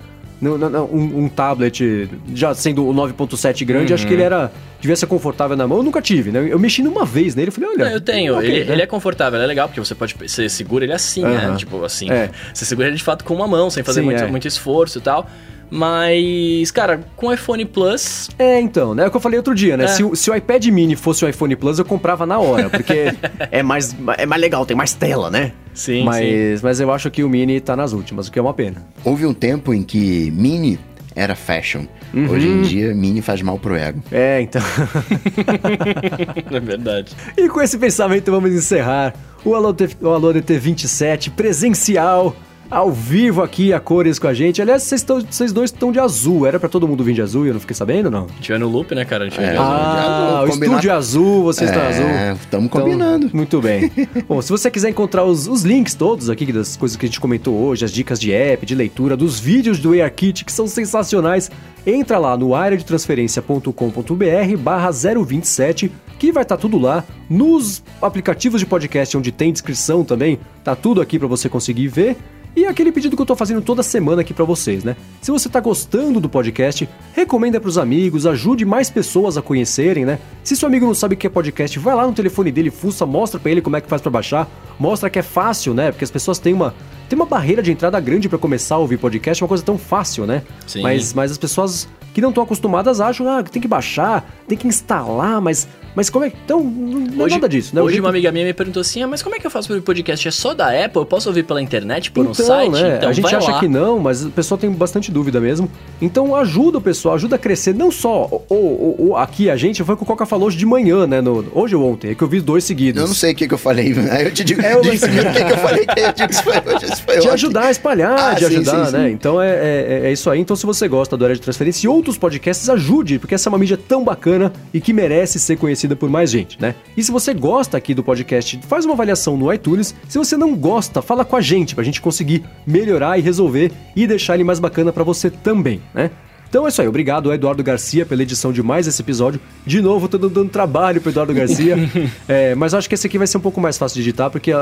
Não- não- não, um, um tablet, já sendo o 9.7 grande, acho que ele era. devia ser confortável na mão. Eu nunca tive, né? Eu mexi numa vez nele e falei, olha. Eu tenho. ok, ele, né? ele é confortável, ele é legal, porque você pode. Você segura ele assim, né? Aham. Tipo assim. É. Você segura ele de fato com uma mão, sem fazer Sim, muito, é. muito esforço e tal. Mas, cara, com o iPhone Plus. É, então, né? É o que eu falei outro dia, né? É. Se, o, se o iPad mini fosse o iPhone Plus, eu comprava na hora, porque (laughs) é mais, é mais legal, tem mais tela, né? Sim, sim. mas, mas eu acho que o mini tá nas últimas, o que é uma pena. Houve um tempo em que mini era fashion. Hoje Uhum. em dia, mini faz mal pro ego. É, então. (laughs) É verdade. e com esse pensamento vamos encerrar o Alô, T- o Alô DT 27 presencial. Ao vivo aqui, a cores com a gente. Aliás, vocês, dois estão de azul. Era pra todo mundo vir de azul e eu não fiquei sabendo, não? A gente vai no loop, né, cara? A gente vai É. de azul. Ah, o combinar- estúdio azul, vocês estão azul. É, estamos Então, combinando. muito bem. (laughs) Bom, se você quiser encontrar os, os links todos aqui das coisas que a gente comentou hoje, as dicas de app, de leitura, dos vídeos do AirKit que são sensacionais, entra lá no areadetransferencia.com.br barra 027 que vai estar tudo lá. Nos aplicativos de podcast onde tem descrição também, tá tudo aqui para você conseguir ver. E aquele pedido que eu tô fazendo toda semana aqui pra vocês, né? Se você tá gostando do podcast, recomenda pros amigos, ajude mais pessoas a conhecerem, né? Se seu amigo não sabe o que é podcast, vai lá no telefone dele, fuça, mostra pra ele como é que faz pra baixar, mostra que é fácil, né? Porque as pessoas têm uma tem uma barreira de entrada grande pra começar a ouvir podcast, é uma coisa tão fácil, né? Sim. Mas mas as pessoas que não estão acostumadas acham, ah, tem que baixar, tem que instalar, mas Mas como é que. Então, não é Hoje, nada disso, né? O hoje uma amiga minha me perguntou assim, ah, mas como é que eu faço para ouvir podcast? É só da Apple? Eu posso ouvir pela internet, por um Então, site? né? Então a gente vai acha lá. que não, mas o pessoal tem bastante dúvida mesmo. Então ajuda o pessoal, ajuda a crescer, não só o, o- o- aqui a gente, foi o que o Coca falou hoje de manhã, né? no- hoje ou ontem, é que eu vi dois seguidos. Eu não sei o que, que eu falei. Aí (laughs) eu te digo, É, o diz lance- o que, que eu falei, que eu digo que isso foi hoje, foi De ontem. ajudar a espalhar, Ah, de sim, ajudar, sim, né? sim. Então é, é- é isso aí. Então, se você gosta do Área de Transferência e outros podcasts, ajude, porque essa é uma mídia tão bacana e que merece ser conhecida por mais gente, né? E se você gosta aqui do podcast, faz uma avaliação no iTunes. Se você não gosta, fala com a gente, pra gente conseguir melhorar e resolver e deixar ele mais bacana pra você também, né? Então é isso aí, obrigado Eduardo Garcia pela edição de mais esse episódio. De novo, tô dando trabalho pro Eduardo Garcia. (laughs) É, mas eu acho que esse aqui vai ser um pouco mais fácil de editar, porque ah,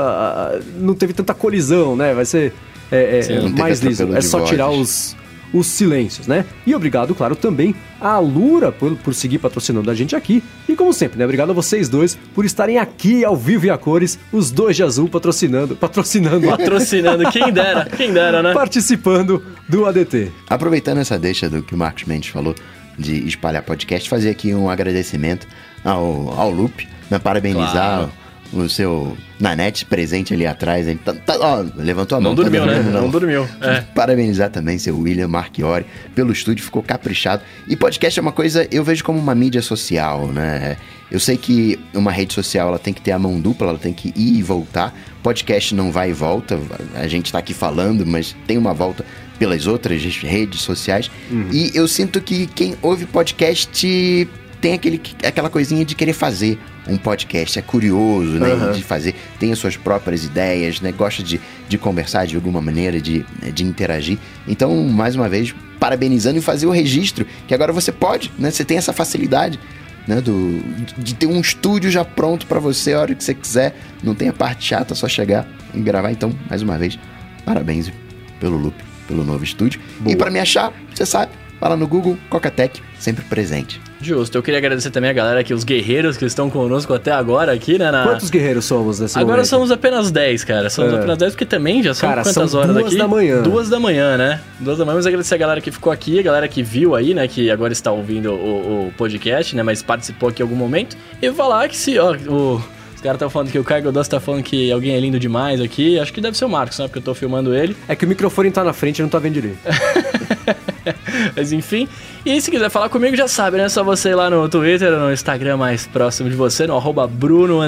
ah, não teve tanta colisão, né? Vai ser é, é, Sim, mais liso. É só tirar os, os silêncios, né? E obrigado, claro, também à Lura por, por seguir patrocinando a gente aqui. E como sempre, né? Obrigado a vocês dois por estarem aqui ao vivo e a cores, os dois de azul patrocinando, patrocinando, Patrocinando, quem dera, quem dera, né? participando do ADT. Aproveitando essa deixa do que o Marcos Mendes falou de espalhar podcast, fazer aqui um agradecimento ao, ao Lupe, né, parabenizar Claro. O seu Nanete presente ali atrás. Ele tá- tá- ó, levantou a mão. Não tá dormiu, né? dormindo, Não dormiu. É. Parabenizar também seu William Marchiori pelo estúdio, ficou caprichado. E podcast é uma coisa, eu vejo como uma mídia social, né? Eu sei que uma rede social ela tem que ter a mão dupla, ela tem que ir e voltar. Podcast não vai e volta, a gente tá aqui falando, mas tem uma volta pelas outras redes sociais. E eu sinto que quem ouve podcast tem aquele, aquela coisinha de querer fazer um podcast, é curioso, né? Aham. De fazer, tem as suas próprias ideias, né? Gosta de, de conversar de alguma maneira, de, de interagir. Então, mais uma vez, parabenizando e fazer o registro, que agora você pode, né? Você tem essa facilidade. Né, do, de ter um estúdio já pronto pra você a hora que você quiser, não tem a parte chata, só chegar e gravar. Então, mais uma vez, parabéns pelo loop, pelo novo estúdio. E pra me achar, você sabe, vai lá no Google, Cocatec, sempre presente. Justo, eu queria agradecer também a galera aqui, os guerreiros que estão conosco até agora aqui, né? na- Quantos guerreiros somos nesse Agora momento? somos apenas 10, cara. Somos É. apenas 10 porque também já são Cara, quantas são horas duas aqui? da manhã. Duas da manhã, né? Duas da manhã. Mas agradecer a galera que ficou aqui, a galera que viu aí, né? Que agora está ouvindo o, o podcast, né? Mas participou aqui em algum momento. E vou falar que se, ó, o. Caras estão falando que o Caio Godós tá falando que alguém é lindo demais aqui. Acho que deve ser o Marcos, né? Porque eu tô filmando ele. É que o microfone tá na frente e não tá vendo direito. (laughs) Mas enfim. E se quiser falar comigo, já sabe, né? É só você ir lá no Twitter, no Instagram mais próximo de você, no arroba Bruno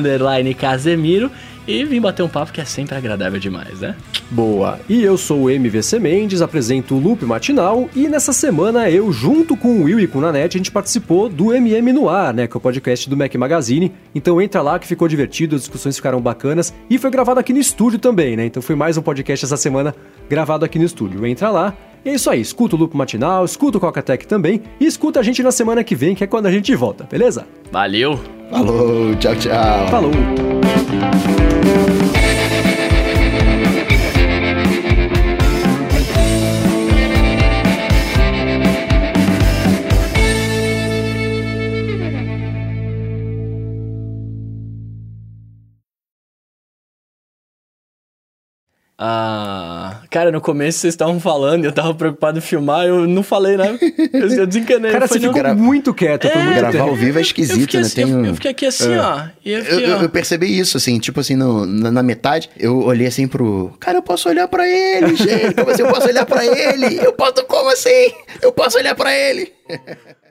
Casemiro. E vir bater um papo que é sempre agradável demais, né? Boa. E eu sou o MVC Mendes, apresento o Loop Matinal e nessa semana eu, junto com o Will e com o Nanete, a gente participou do MM no Ar, né, que é o podcast do Mac Magazine. Então entra lá que ficou divertido, as discussões ficaram bacanas e foi gravado aqui no estúdio também, né? Então foi mais um podcast essa semana gravado aqui no estúdio. Entra lá. E é isso aí, escuta o Loop Matinal, escuta o Cocatec também e escuta a gente na semana que vem, que é quando a gente volta, beleza? Valeu! Falou, tchau, tchau. Falou! Ah, cara, no começo vocês estavam falando e eu tava preocupado em filmar, eu não falei, né? Eu, eu desencanei. Cara, você ficou não. muito quieto É, muito Gravar ao vivo é Eu esquisito, né? assim, Tem eu, um- eu fiquei aqui assim, ó. E eu Eu, fiquei, eu- ó. eu percebi isso, assim, tipo assim, no- na, na metade, eu olhei assim pro. Cara, eu posso olhar pra ele, gente. Como assim? Eu posso olhar pra ele? Eu posso. Como assim? Eu posso olhar pra ele? (laughs)